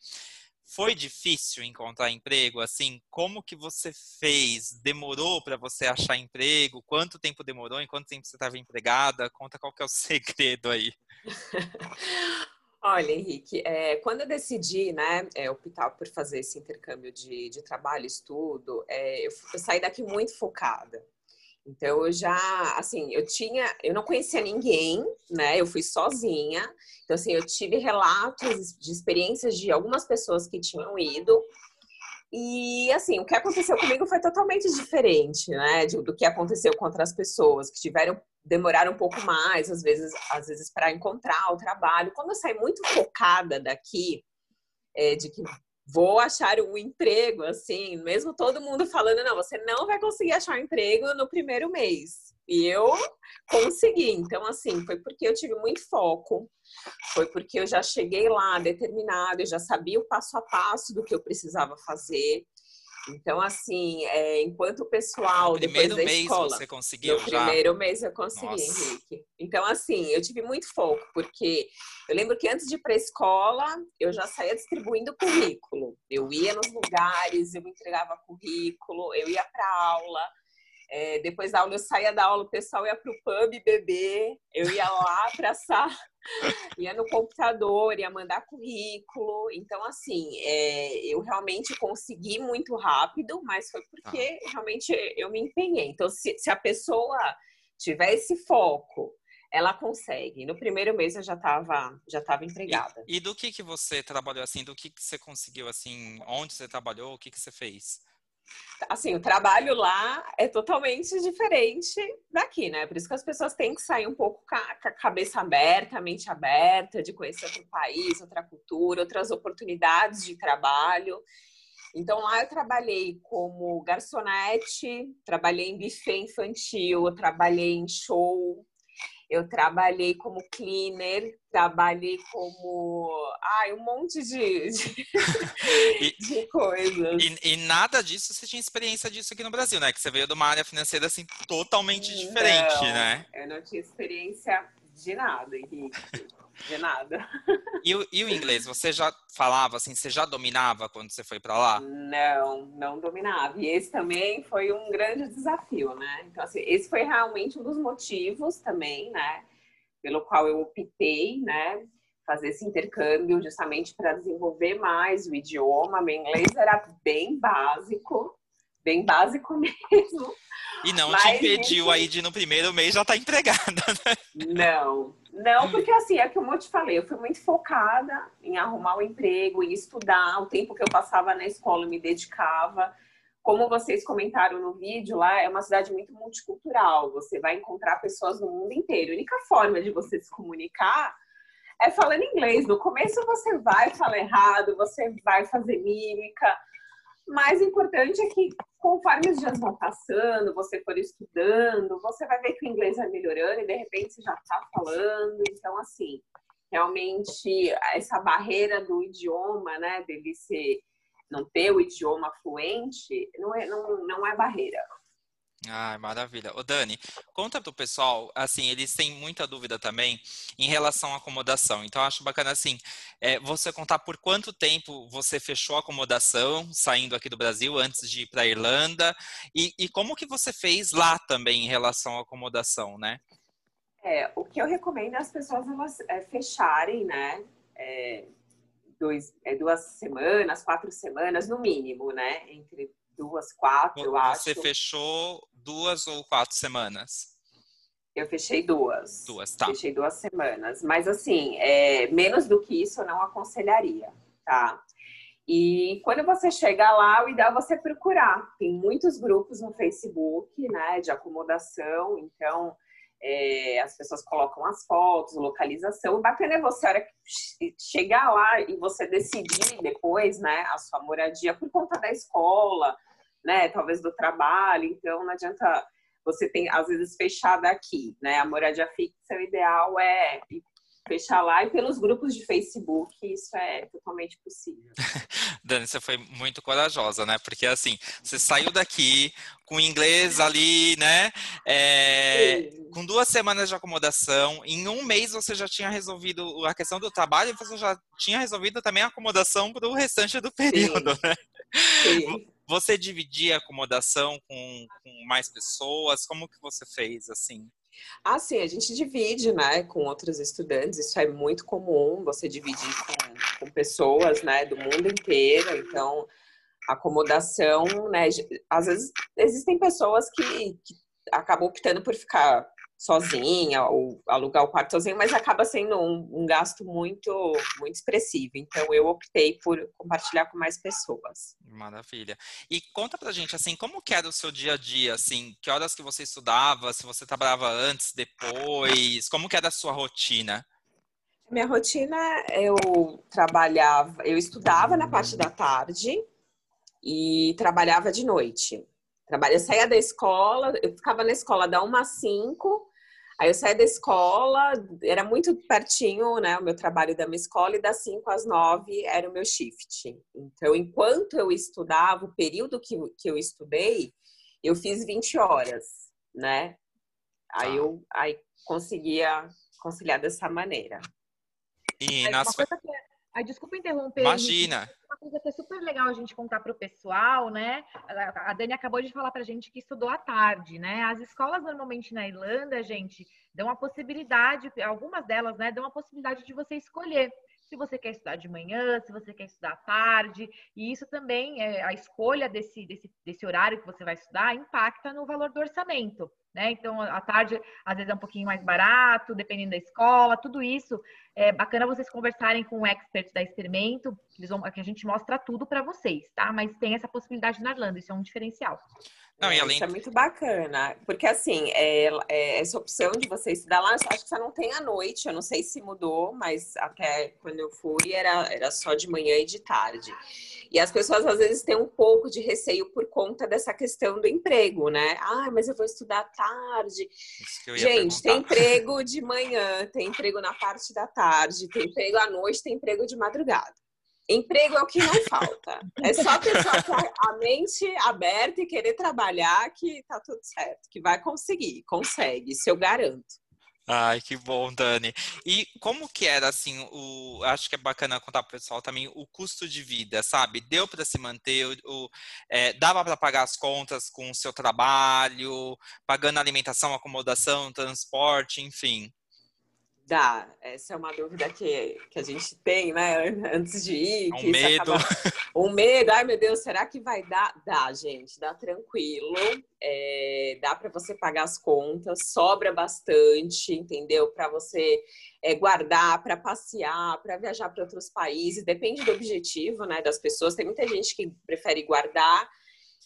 Foi difícil encontrar emprego? Assim, como que você fez? Demorou para você achar emprego? Quanto tempo demorou? Em quanto tempo você estava empregada? Conta qual que é o segredo aí. Olha, Henrique, é, quando eu decidi, né, é, optar por fazer esse intercâmbio de, de trabalho estudo, é, eu, eu saí daqui muito focada. Então, eu já, assim, eu tinha, eu não conhecia ninguém, né, eu fui sozinha. Então, assim, eu tive relatos de experiências de algumas pessoas que tinham ido. E, assim, o que aconteceu comigo foi totalmente diferente, né, do que aconteceu com outras pessoas que tiveram demoraram um pouco mais, às vezes, às vezes para encontrar o trabalho. Quando eu saí muito focada daqui, é, de que vou achar um emprego, assim, mesmo todo mundo falando, não, você não vai conseguir achar um emprego no primeiro mês. E eu consegui. Então, assim, foi porque eu tive muito foco, foi porque eu já cheguei lá determinada, eu já sabia o passo a passo do que eu precisava fazer. Então, assim, é, enquanto o pessoal No depois primeiro da mês escola, você conseguiu no já? primeiro mês eu consegui, Nossa. Henrique. Então, assim, eu tive muito foco, porque eu lembro que antes de ir para a escola, eu já saía distribuindo currículo. Eu ia nos lugares, eu entregava currículo, eu ia para aula. É, depois da aula, eu saía da aula, o pessoal ia para o pub beber, eu ia lá para ia no computador, ia mandar currículo. Então, assim, é, eu realmente consegui muito rápido, mas foi porque realmente eu me empenhei. Então, se, se a pessoa tiver esse foco, ela consegue. No primeiro mês eu já estava já tava empregada. E do que que você trabalhou assim? Do que que você conseguiu assim? Onde você trabalhou? O que que você fez? Assim, o trabalho lá é totalmente diferente daqui, né? Por isso que as pessoas têm que sair um pouco com a, cabeça aberta, a mente aberta, de conhecer outro país, outra cultura, outras oportunidades de trabalho. Então lá eu trabalhei como garçonete, trabalhei em buffet infantil, trabalhei em show, Eu trabalhei como cleaner, trabalhei como. Ai, um monte de, de, e, de coisas. E, e, nada disso você tinha experiência disso aqui no Brasil, né? Que você veio de uma área financeira assim totalmente diferente, não, né? Eu não tinha experiência de nada, Henrique. De nada. E o, e o inglês, você já falava assim, você já dominava quando você foi para lá? Não, não dominava. E esse também foi um grande desafio, né? Então, assim, esse foi realmente um dos motivos também, né? Pelo qual eu optei, né? Fazer esse intercâmbio justamente para desenvolver mais o idioma. Meu inglês era bem básico, bem básico mesmo. E não Mas, te impediu aí de no primeiro mês já estar tá empregada, né? Não, não, porque assim, é como eu te falei, eu fui muito focada em arrumar um emprego, em estudar, o tempo que eu passava na escola eu me dedicava. Como vocês comentaram no vídeo, lá é uma cidade muito multicultural, você vai encontrar pessoas no mundo inteiro. A única forma de você se comunicar é falando inglês. No começo você vai falar errado, você vai fazer mímica, mais importante é que conforme os dias vão passando, você for estudando, você vai ver que o inglês vai melhorando e de repente você já está falando. Então, assim, realmente essa barreira do idioma, né, dele ser não ter o idioma fluente, não é, não, não é barreira. Ah, maravilha. Ô Dani, conta pro pessoal, assim, eles têm muita dúvida também em relação à acomodação. Então, acho bacana, assim, é, você contar por quanto tempo você fechou a acomodação, saindo aqui do Brasil, antes de ir para a Irlanda, e, e, como que você fez lá também em relação à acomodação, né? É, o que eu recomendo é as pessoas elas, é, fecharem, né, é, dois, é, duas semanas, quatro semanas, no mínimo, né, entre duas, quatro, eu acho. Você fechou duas ou quatro semanas? Eu fechei duas. Duas, tá. Fechei duas semanas. Mas, assim, é, menos do que isso eu não aconselharia, tá? E quando você chegar lá, o ideal é você procurar. Tem muitos grupos no Facebook, né, de acomodação. Então, é, as pessoas colocam as fotos, localização. O bacana é você, a hora que chegar lá e você decidir depois, né, a sua moradia por conta da escola, né, talvez do trabalho. Então, não adianta você tem às vezes fechar daqui, né? A moradia fixa, o ideal é fechar lá e pelos grupos de Facebook isso é totalmente possível. Dani, você foi muito corajosa, né? Porque assim, você saiu daqui com inglês ali, né? É, com duas semanas de acomodação, em um mês você já tinha resolvido a questão do trabalho e você já tinha resolvido também a acomodação para o restante do período, Sim. né? Sim. Você dividia a acomodação com, com mais pessoas? Como que você fez assim? Ah, sim, a gente divide, né, com outros estudantes. Isso é muito comum, você dividir com, com pessoas, né, do mundo inteiro. Então, acomodação, né, às vezes existem pessoas que, que acabam optando por ficar sozinha ou alugar o quarto sozinho, mas acaba sendo um, um, gasto muito muito expressivo. Então eu optei por compartilhar com mais pessoas. Maravilha. E conta pra gente assim, como que era o seu dia a dia, assim, que horas que você estudava, se você trabalhava antes, depois, como que era a sua rotina? Minha rotina, eu trabalhava, eu estudava na parte da tarde e trabalhava de noite. Trabalho, eu saía da escola, eu ficava na escola da 1 às 5 Aí eu saí da escola, era muito pertinho, né, o meu trabalho da minha escola, e das 5 às 9 era o meu shift. Então, enquanto eu estudava, o período que, que eu estudei, eu fiz 20 horas, né? Aí tá. eu aí conseguia conciliar dessa maneira. E nas... uma coisa que... É, ai, desculpa interromper. Imagina. Uma coisa que é super legal a gente contar para o pessoal, né? A Dani acabou de falar para a gente que estudou à tarde, né? As escolas normalmente na Irlanda, gente, dão a possibilidade, algumas delas, né, dão a possibilidade de você escolher se você quer estudar de manhã, se você quer estudar à tarde, e isso também, é, a escolha desse, desse, desse horário que você vai estudar impacta no valor do orçamento. Né? Então, à tarde, às vezes é um pouquinho mais barato, dependendo da escola, tudo isso. É bacana vocês conversarem com o expert da Experimento, que, vão, que a gente mostra tudo para vocês, tá? Mas tem essa possibilidade na Irlanda, isso é um diferencial. Não, e além... Isso é muito bacana, porque assim, é, é, essa opção de você estudar lá, acho que você não tem à noite, eu não sei se mudou, mas até quando eu fui era, era só de manhã e de tarde. E as pessoas às vezes têm um pouco de receio por conta dessa questão do emprego, né? Ah, mas eu vou estudar à tarde. Gente, tem emprego de manhã, tem emprego na parte da tarde, tem emprego à noite, tem emprego de madrugada. Emprego é o que não falta. É só a pessoa ter a mente aberta e querer trabalhar que tá tudo certo, que vai conseguir, consegue, isso eu garanto. Ai, que bom, Dani. E como que era, assim, o... Acho que é bacana contar para o pessoal também o custo de vida, sabe? Deu para se manter, o... É, dava para pagar as contas com o seu trabalho, pagando alimentação, acomodação, transporte, enfim. Dá, essa é uma dúvida que, que a gente tem, né, antes de ir. Um medo. Acaba... Um medo, ai meu Deus, será que vai dar? Dá, gente, dá tranquilo, é, dá para você pagar as contas, sobra bastante, entendeu? Para você é, guardar, para passear, para viajar para outros países, depende do objetivo, né, das pessoas. Tem muita gente que prefere guardar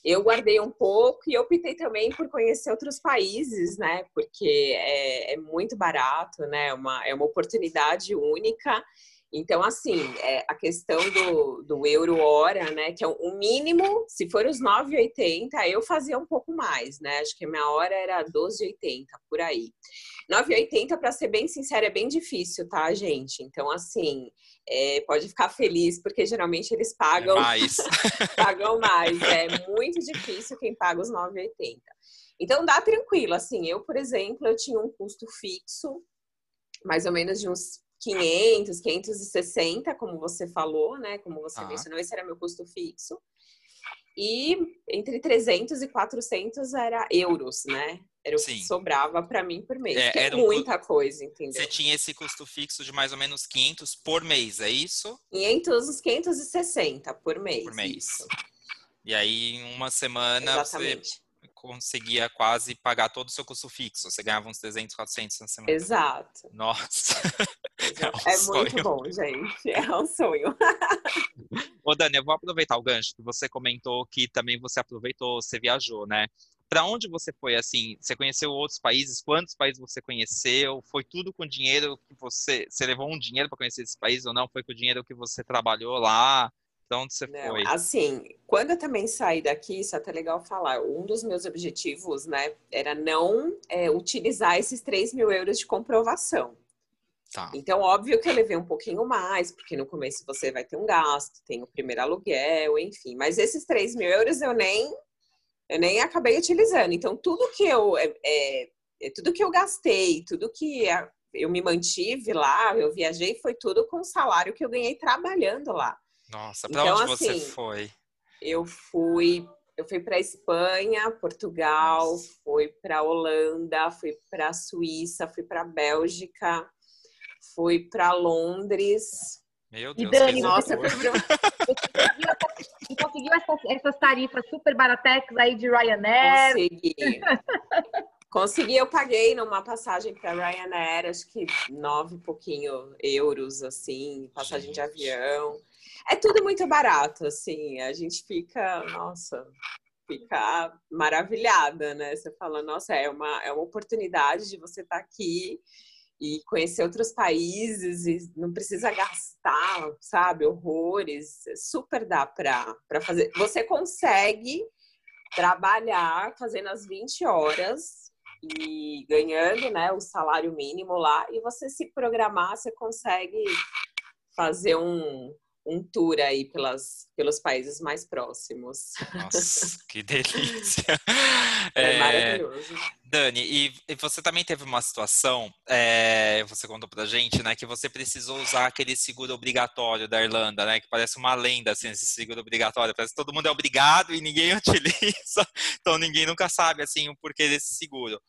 eu guardei um pouco e optei também por conhecer outros países, né? Porque é, é muito barato, né? Uma, é uma oportunidade única. Então, assim, é, a questão do, do euro hora, né? Que é o mínimo, se for os 9,80, eu fazia um pouco mais, né? Acho que a minha hora era 12,80, por aí. 9,80, para ser bem sincera, é bem difícil, tá, gente? Então, assim, é, pode ficar feliz, porque geralmente eles pagam é mais. pagam mais. É muito difícil quem paga os 9,80. Então dá tranquilo, assim, eu, por exemplo, eu tinha um custo fixo, mais ou menos de uns 500, 560, como você falou, né? Como você ah. mencionou, esse era meu custo fixo. E entre 300 e 400 era euros, né? Era o Sim. que sobrava para mim por mês. É, era muita um... coisa, entendeu? Você tinha esse custo fixo de mais ou menos 500 por mês, é isso? 500, 560 por mês. Por mês. Isso. E aí, em uma semana, Exatamente. você conseguia quase pagar todo o seu custo fixo. Você ganhava uns 300, 400 na semana. Exato. Nossa. É, um é muito bom, gente. É um sonho. Ô, Dani, eu vou aproveitar o gancho que você comentou que também você aproveitou, você viajou, né? para onde você foi assim? Você conheceu outros países? Quantos países você conheceu? Foi tudo com dinheiro que você você levou um dinheiro para conhecer esses países ou não? Foi com o dinheiro que você trabalhou lá? Então, onde você não, foi? Assim, quando eu também saí daqui, isso é até legal falar. Um dos meus objetivos, né, era não é, utilizar esses 3 mil euros de comprovação. Tá. Então, óbvio que eu levei um pouquinho mais, porque no começo você vai ter um gasto, tem o primeiro aluguel, enfim. Mas esses 3 mil euros eu nem eu nem acabei utilizando. Então, tudo que eu, é, é, é tudo que eu gastei, tudo que eu me mantive lá, eu viajei, foi tudo com o salário que eu ganhei trabalhando lá. Nossa, para então, onde assim, você foi? Eu fui, eu fui para Espanha, Portugal, Nossa. fui para Holanda, fui para Suíça, fui para Bélgica, fui para Londres. Meu Deus, e Dani, nossa, você, e conseguiu essas, essas tarifas super baratex aí de Ryanair? Consegui. Consegui, eu paguei numa passagem para Ryanair, acho que nove e pouquinho euros, assim, passagem de avião. É tudo muito barato, assim, a gente fica, nossa, fica maravilhada, né? Você fala, nossa, é uma, é uma oportunidade de você estar tá aqui e conhecer outros países e não precisa gastar, sabe, horrores. Super dá para fazer. Você consegue trabalhar fazendo as 20 horas e ganhando, né, o salário mínimo lá e você se programar, você consegue fazer um um tour aí pelas, pelos países mais próximos. Nossa, que delícia! É, é maravilhoso. Dani, e, e, você também teve uma situação, é, você contou pra gente, né, que você precisou usar aquele seguro obrigatório da Irlanda, né, que parece uma lenda, assim, esse seguro obrigatório, parece que todo mundo é obrigado e ninguém utiliza, então ninguém nunca sabe, assim, o porquê desse seguro.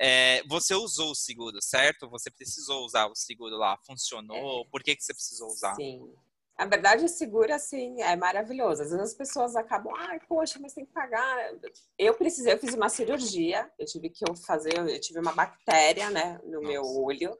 É, você usou o seguro, certo? Você precisou usar o seguro lá, funcionou? É. Por que, que você precisou usar? Sim. A verdade, é seguro, assim, é maravilhoso. Às vezes as pessoas acabam, ai, poxa, mas tem que pagar. Eu precisei, eu fiz uma cirurgia, eu tive que fazer, eu tive uma bactéria, né, no Nossa. meu olho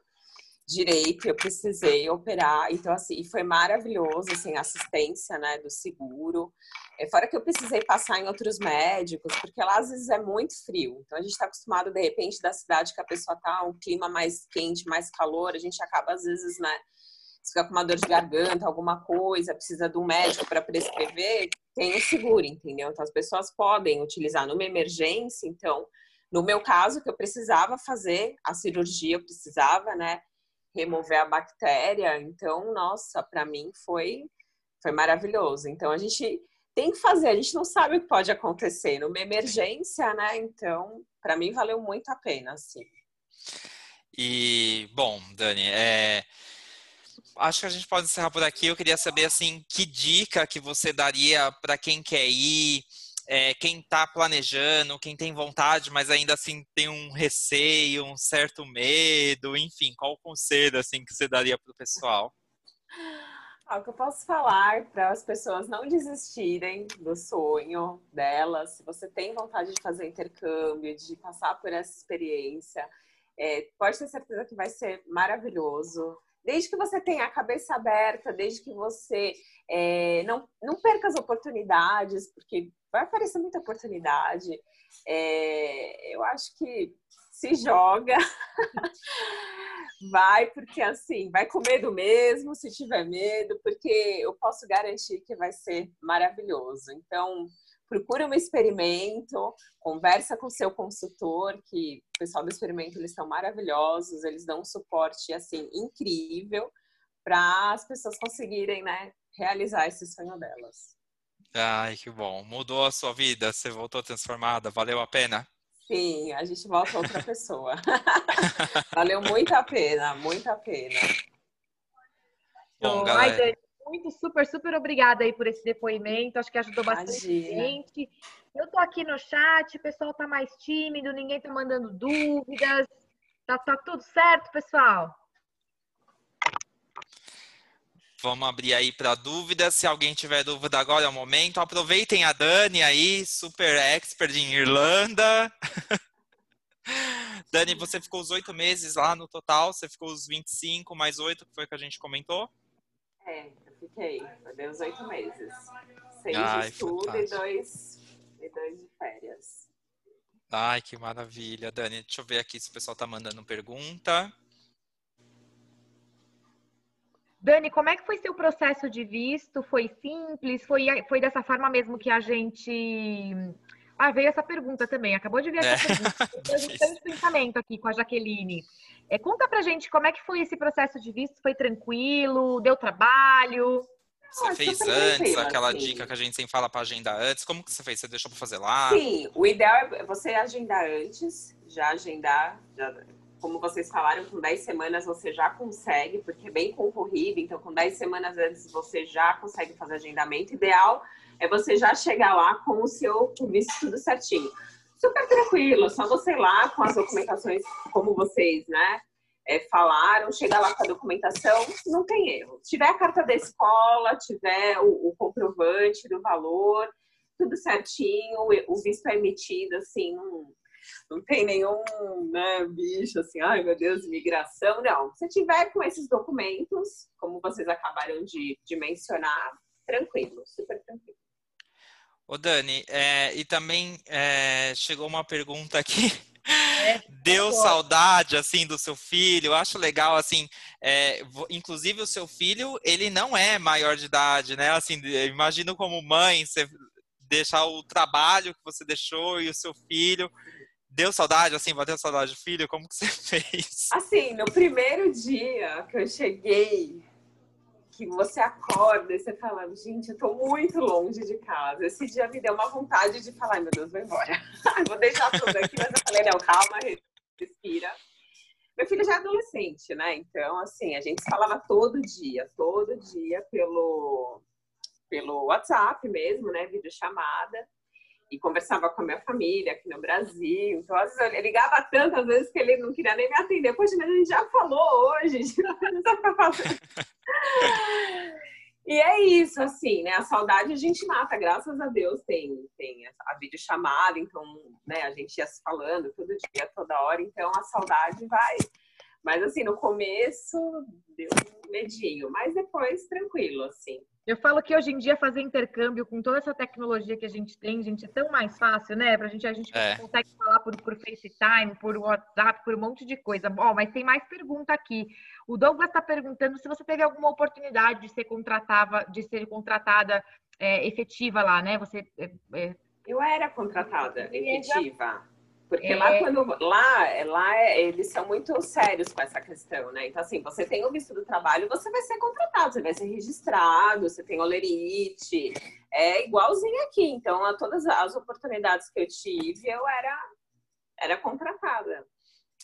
direito, eu precisei operar. Então, assim, foi maravilhoso, assim, a assistência, né, do seguro. É, fora que eu precisei passar em outros médicos, porque lá às vezes é muito frio. Então, a gente está acostumado, de repente, da cidade que a pessoa tá, um clima mais quente, mais calor, a gente acaba, às vezes, né, se fica com uma dor de garganta, alguma coisa, precisa de um médico para prescrever, tem o seguro, entendeu? Então as pessoas podem utilizar numa emergência, então No meu caso, que eu precisava fazer a cirurgia, eu precisava, né, remover a bactéria. Então, nossa, para mim foi foi maravilhoso. Então a gente tem que fazer, a gente não sabe o que pode acontecer numa emergência, né? Então, para mim valeu muito a pena, assim. E, bom, Dani, é, acho que a gente pode encerrar por aqui. Eu queria saber, assim, que dica que você daria para quem quer ir, é, quem está planejando, quem tem vontade, mas ainda assim tem um receio, um certo medo, enfim, qual o conselho, assim, que você daria para o pessoal? O que eu posso falar para as pessoas não desistirem do sonho delas, se você tem vontade de fazer intercâmbio, de passar por essa experiência, é, pode ter certeza que vai ser maravilhoso. Desde que você tenha a cabeça aberta, desde que você é, não, não perca as oportunidades, porque vai aparecer muita oportunidade. É, eu acho que se joga, vai, porque assim, vai com medo mesmo, se tiver medo, porque eu posso garantir que vai ser maravilhoso. Então, procura um experimento, conversa com o seu consultor, que o pessoal do experimento eles são maravilhosos, eles dão um suporte assim incrível para as pessoas conseguirem, né, realizar esse sonho delas. Ai, que bom. Mudou a sua vida, você voltou transformada, valeu a pena? Sim, a gente volta outra pessoa. Valeu muito a pena, muito a pena. Bom, galera. Ai, Dani, muito, super, super obrigada aí por esse depoimento. Acho que ajudou bastante Imagina. gente. Eu tô aqui no chat, o pessoal tá mais tímido, ninguém tá mandando dúvidas. Tá, tá tudo certo, pessoal? Vamos abrir aí para dúvidas. Se alguém tiver dúvida agora é o momento. Aproveitem a Dani aí, super expert em Irlanda. Dani, você ficou os oito meses lá no total? Você ficou os 25 mais oito, que foi que a gente comentou? É, fiquei. Foi os oito meses. Seis Ai, de estudo e dois, e dois de férias. Ai, que maravilha, Dani. Deixa eu ver aqui se o pessoal tá mandando pergunta. Dani, como é que foi seu processo de visto? Foi simples? Foi, foi dessa forma mesmo que a gente. Ah, veio essa pergunta também. Acabou de vir essa é. pergunta. Eu pensamento aqui com a Jaqueline. É, conta pra gente como é que foi esse processo de visto? Foi tranquilo? Deu trabalho? Você ah, fez antes aquela assim. dica que a gente sempre fala para agendar antes? Como que você fez? Você deixou para fazer lá? Sim, o ideal é você agendar antes, já agendar, já como vocês falaram, com 10 semanas você já consegue, porque é bem concorrido, então com 10 semanas antes você já consegue fazer agendamento. Ideal é você já chegar lá com o seu visto tudo certinho. Super tranquilo, só você ir lá com as documentações como vocês, né? É, falaram, chegar lá com a documentação, não tem erro. Tiver a carta da escola, tiver o, o comprovante do valor, tudo certinho, o visto é emitido, assim, não, não tem nenhum né, bicho assim, ai meu Deus, imigração, não. Se tiver com esses documentos, como vocês acabaram de, de mencionar, tranquilo, super tranquilo. Ô Dani, é, e também é, chegou uma pergunta aqui. É, Deu saudade assim do seu filho? Eu acho legal assim, é, inclusive o seu filho ele não é maior de idade, né? Assim, imagino como mãe você deixar o trabalho que você deixou e o seu filho Deu saudade, assim, bateu saudade do filho? Como que você fez? Assim, no primeiro dia que eu cheguei, que você acorda e você fala, gente, eu tô muito longe de casa. Esse dia me deu uma vontade de falar, meu Deus, vou embora. vou deixar tudo aqui, mas eu falei, não, calma, respira. Meu filho já é adolescente, né? Então, assim, a gente falava todo dia, todo dia pelo, pelo WhatsApp mesmo, né? Videochamada e conversava com a minha família aqui no Brasil. Então, às vezes, eu ligava tantas vezes que ele não queria nem me atender. Poxa, mas a gente já falou hoje. E é isso, assim, né? A saudade a gente mata, graças a Deus tem, tem a videochamada, então, né, a gente ia se falando todo dia, toda hora, então a saudade vai. Mas assim, no começo deu um medinho, mas depois tranquilo, assim. Eu falo que hoje em dia fazer intercâmbio com toda essa tecnologia que a gente tem, gente, é tão mais fácil, né? Pra gente, a gente é. consegue falar por, por FaceTime, por WhatsApp, por um monte de coisa. Bom, mas tem mais pergunta aqui. O Douglas está perguntando se você teve alguma oportunidade de ser contratada, de ser contratada é, efetiva lá, né? Você é, é eu era contratada efetiva Porque é... lá, quando, lá, lá eles são muito sérios com essa questão, né? Então, assim, você tem o visto do trabalho, você vai ser contratado, você vai ser registrado, você tem olerite, é igualzinho aqui. Então, a todas as oportunidades que eu tive, eu era, era contratada.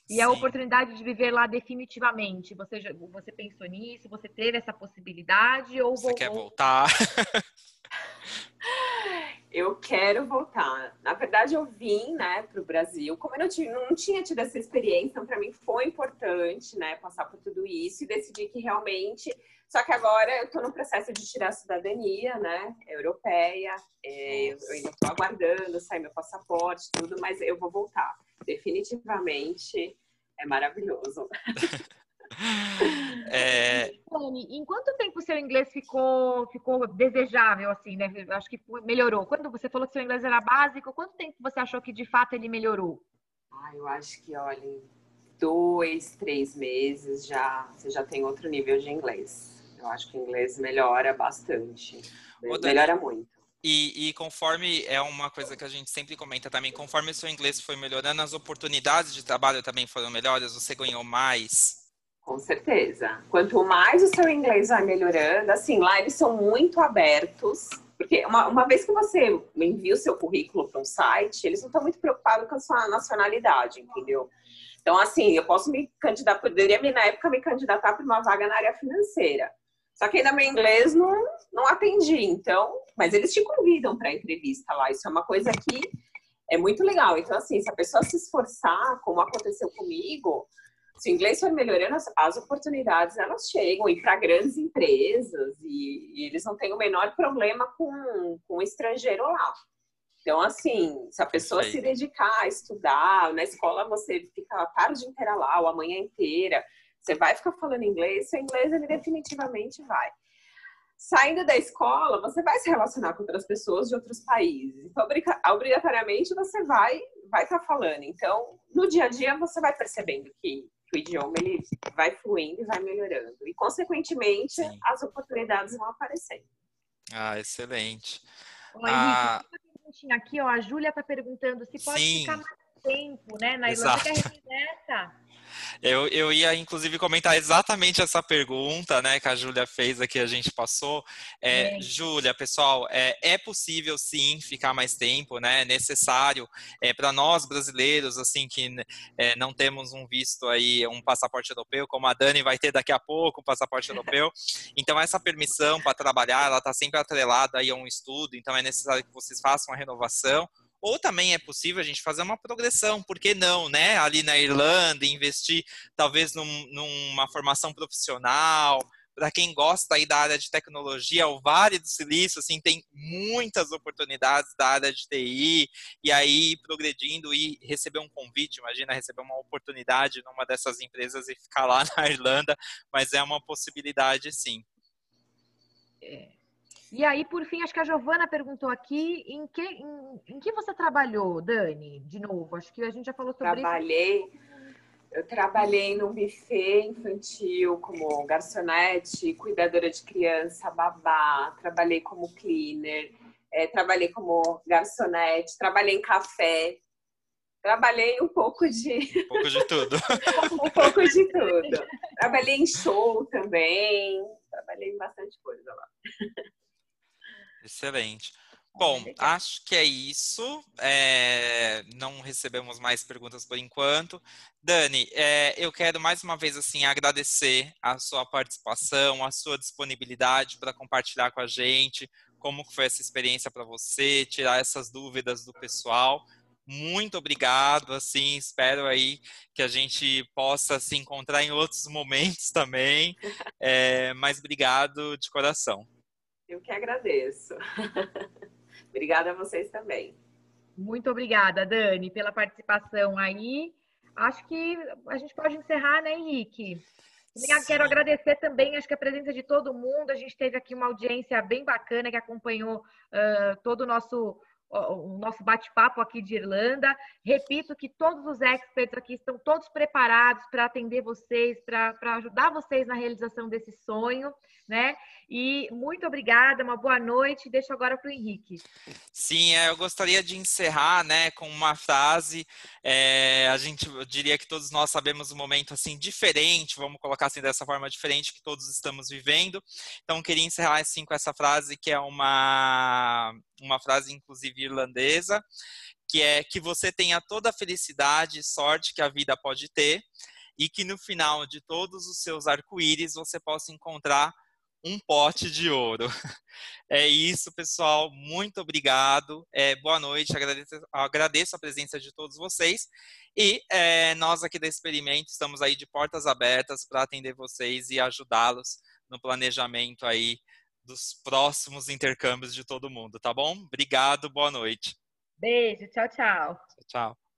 E Sim. a oportunidade de viver lá definitivamente, você, já, você pensou nisso? Você teve essa possibilidade? Ou você quer voltar? eu quero voltar. Na verdade, eu vim, né, para o Brasil. Como eu não tinha, não tinha tido essa experiência, então para mim foi importante, né, passar por tudo isso e decidir que realmente. Só que agora eu estou no processo de tirar a cidadania, né, europeia. É, eu ainda estou aguardando sair meu passaporte, tudo, mas eu vou voltar. Definitivamente é maravilhoso. É... em quanto tempo o seu inglês ficou, ficou desejável, assim, né? Acho que melhorou. Quando você falou que seu inglês era básico, quanto tempo você achou que de fato ele melhorou? Ah, eu acho que, olha, em dois, três meses já você já tem outro nível de inglês. Eu acho que o inglês melhora bastante. melhora muito. E, e, conforme é uma coisa que a gente sempre comenta também, conforme o seu inglês foi melhorando, as oportunidades de trabalho também foram melhores, você ganhou mais? Com certeza. Quanto mais o seu inglês vai melhorando, assim, lá eles são muito abertos, porque uma, uma vez que você envia o seu currículo para um site, eles não estão muito preocupados com a sua nacionalidade, entendeu? Então, assim, eu posso me candidatar, poderia na época me candidatar para uma vaga na área financeira. Só que ainda meu inglês não, não atendi, então, mas eles te convidam para entrevista lá. Isso é uma coisa que é muito legal. Então, assim, se a pessoa se esforçar, como aconteceu comigo, se o inglês for melhorando, as, as oportunidades elas chegam e para grandes empresas e, e, eles não têm o menor problema com, com o estrangeiro lá. Então, assim, se a pessoa se dedicar a estudar, na escola você fica a tarde inteira lá, ou a manhã inteira, você vai ficar falando inglês, seu inglês ele definitivamente vai. Saindo da escola, você vai se relacionar com outras pessoas de outros países. Então, obrigatoriamente, você vai vai estar tá falando. Então, no dia a dia, você vai percebendo que que o idioma ele vai fluindo e vai melhorando. E, consequentemente, Sim. as oportunidades vão aparecendo. Ah, excelente. Ô, ah... Henrique, aqui, ó, a Júlia está perguntando se pode Sim. ficar mais tempo, né, na Irlanda. Exato. Você quer eu, eu ia, inclusive, comentar exatamente essa pergunta, né, que a Júlia fez aqui, a gente passou. É, é. Júlia, pessoal, é, é possível sim ficar mais tempo, né? É necessário é, para nós brasileiros, assim, que é, não temos um visto aí, um passaporte europeu, como a Dani vai ter daqui a pouco, um passaporte europeu. Então, essa permissão para trabalhar, ela está sempre atrelada aí a um estudo, então é necessário que vocês façam a renovação. Ou também é possível a gente fazer uma progressão, por que não, né? Ali na Irlanda, investir talvez num, numa formação profissional. Para quem gosta aí da área de tecnologia, o Vale do Silício, assim, tem muitas oportunidades da área de TI, e aí progredindo e receber um convite, imagina receber uma oportunidade numa dessas empresas e ficar lá na Irlanda, mas é uma possibilidade sim. É. E aí, por fim, acho que a Giovana perguntou aqui em que, em, em, que você trabalhou, Dani? De novo, acho que a gente já falou sobre Trabalhei, isso. Eu trabalhei no buffet infantil como garçonete, cuidadora de criança, babá, trabalhei como cleaner, é, trabalhei como garçonete, trabalhei em café, trabalhei um pouco de. Um pouco de tudo. um pouco de tudo. Trabalhei em show também, trabalhei em bastante coisa lá. Excelente. Bom, acho que é isso. É, não recebemos mais perguntas por enquanto. Dani, é, eu quero mais uma vez assim agradecer a sua participação, a sua disponibilidade para compartilhar com a gente como foi essa experiência para você, tirar essas dúvidas do pessoal. Muito obrigado, assim, espero aí que a gente possa se encontrar em outros momentos também. É, mas obrigado de coração. Eu que agradeço. obrigada a vocês também. Muito obrigada, Dani, pela participação aí. Acho que a gente pode encerrar, né, Henrique? Sim. Quero agradecer também, acho que a presença de todo mundo. A gente teve aqui uma audiência bem bacana que acompanhou uh, todo o nosso o nosso bate-papo aqui de Irlanda. Repito que todos os experts aqui estão todos preparados para atender vocês, para ajudar vocês na realização desse sonho, né? E muito obrigada, uma boa noite. Deixo agora para o Henrique. Sim, é, eu gostaria de encerrar, né, com uma frase. É, a gente eu diria que todos nós sabemos um momento assim diferente, vamos colocar assim dessa forma diferente que todos estamos vivendo. Então, queria encerrar assim com essa frase que é uma uma frase inclusive irlandesa, que é que você tenha toda a felicidade e sorte que a vida pode ter e que no final de todos os seus arco-íris você possa encontrar um pote de ouro. É isso, pessoal. Muito obrigado. É, boa noite. Agradeço, agradeço, a presença de todos vocês. E é, nós aqui da Experimento estamos aí de portas abertas para atender vocês e ajudá-los no planejamento aí dos próximos intercâmbios de todo mundo, tá bom? Obrigado, boa noite. Beijo, tchau, tchau. Tchau.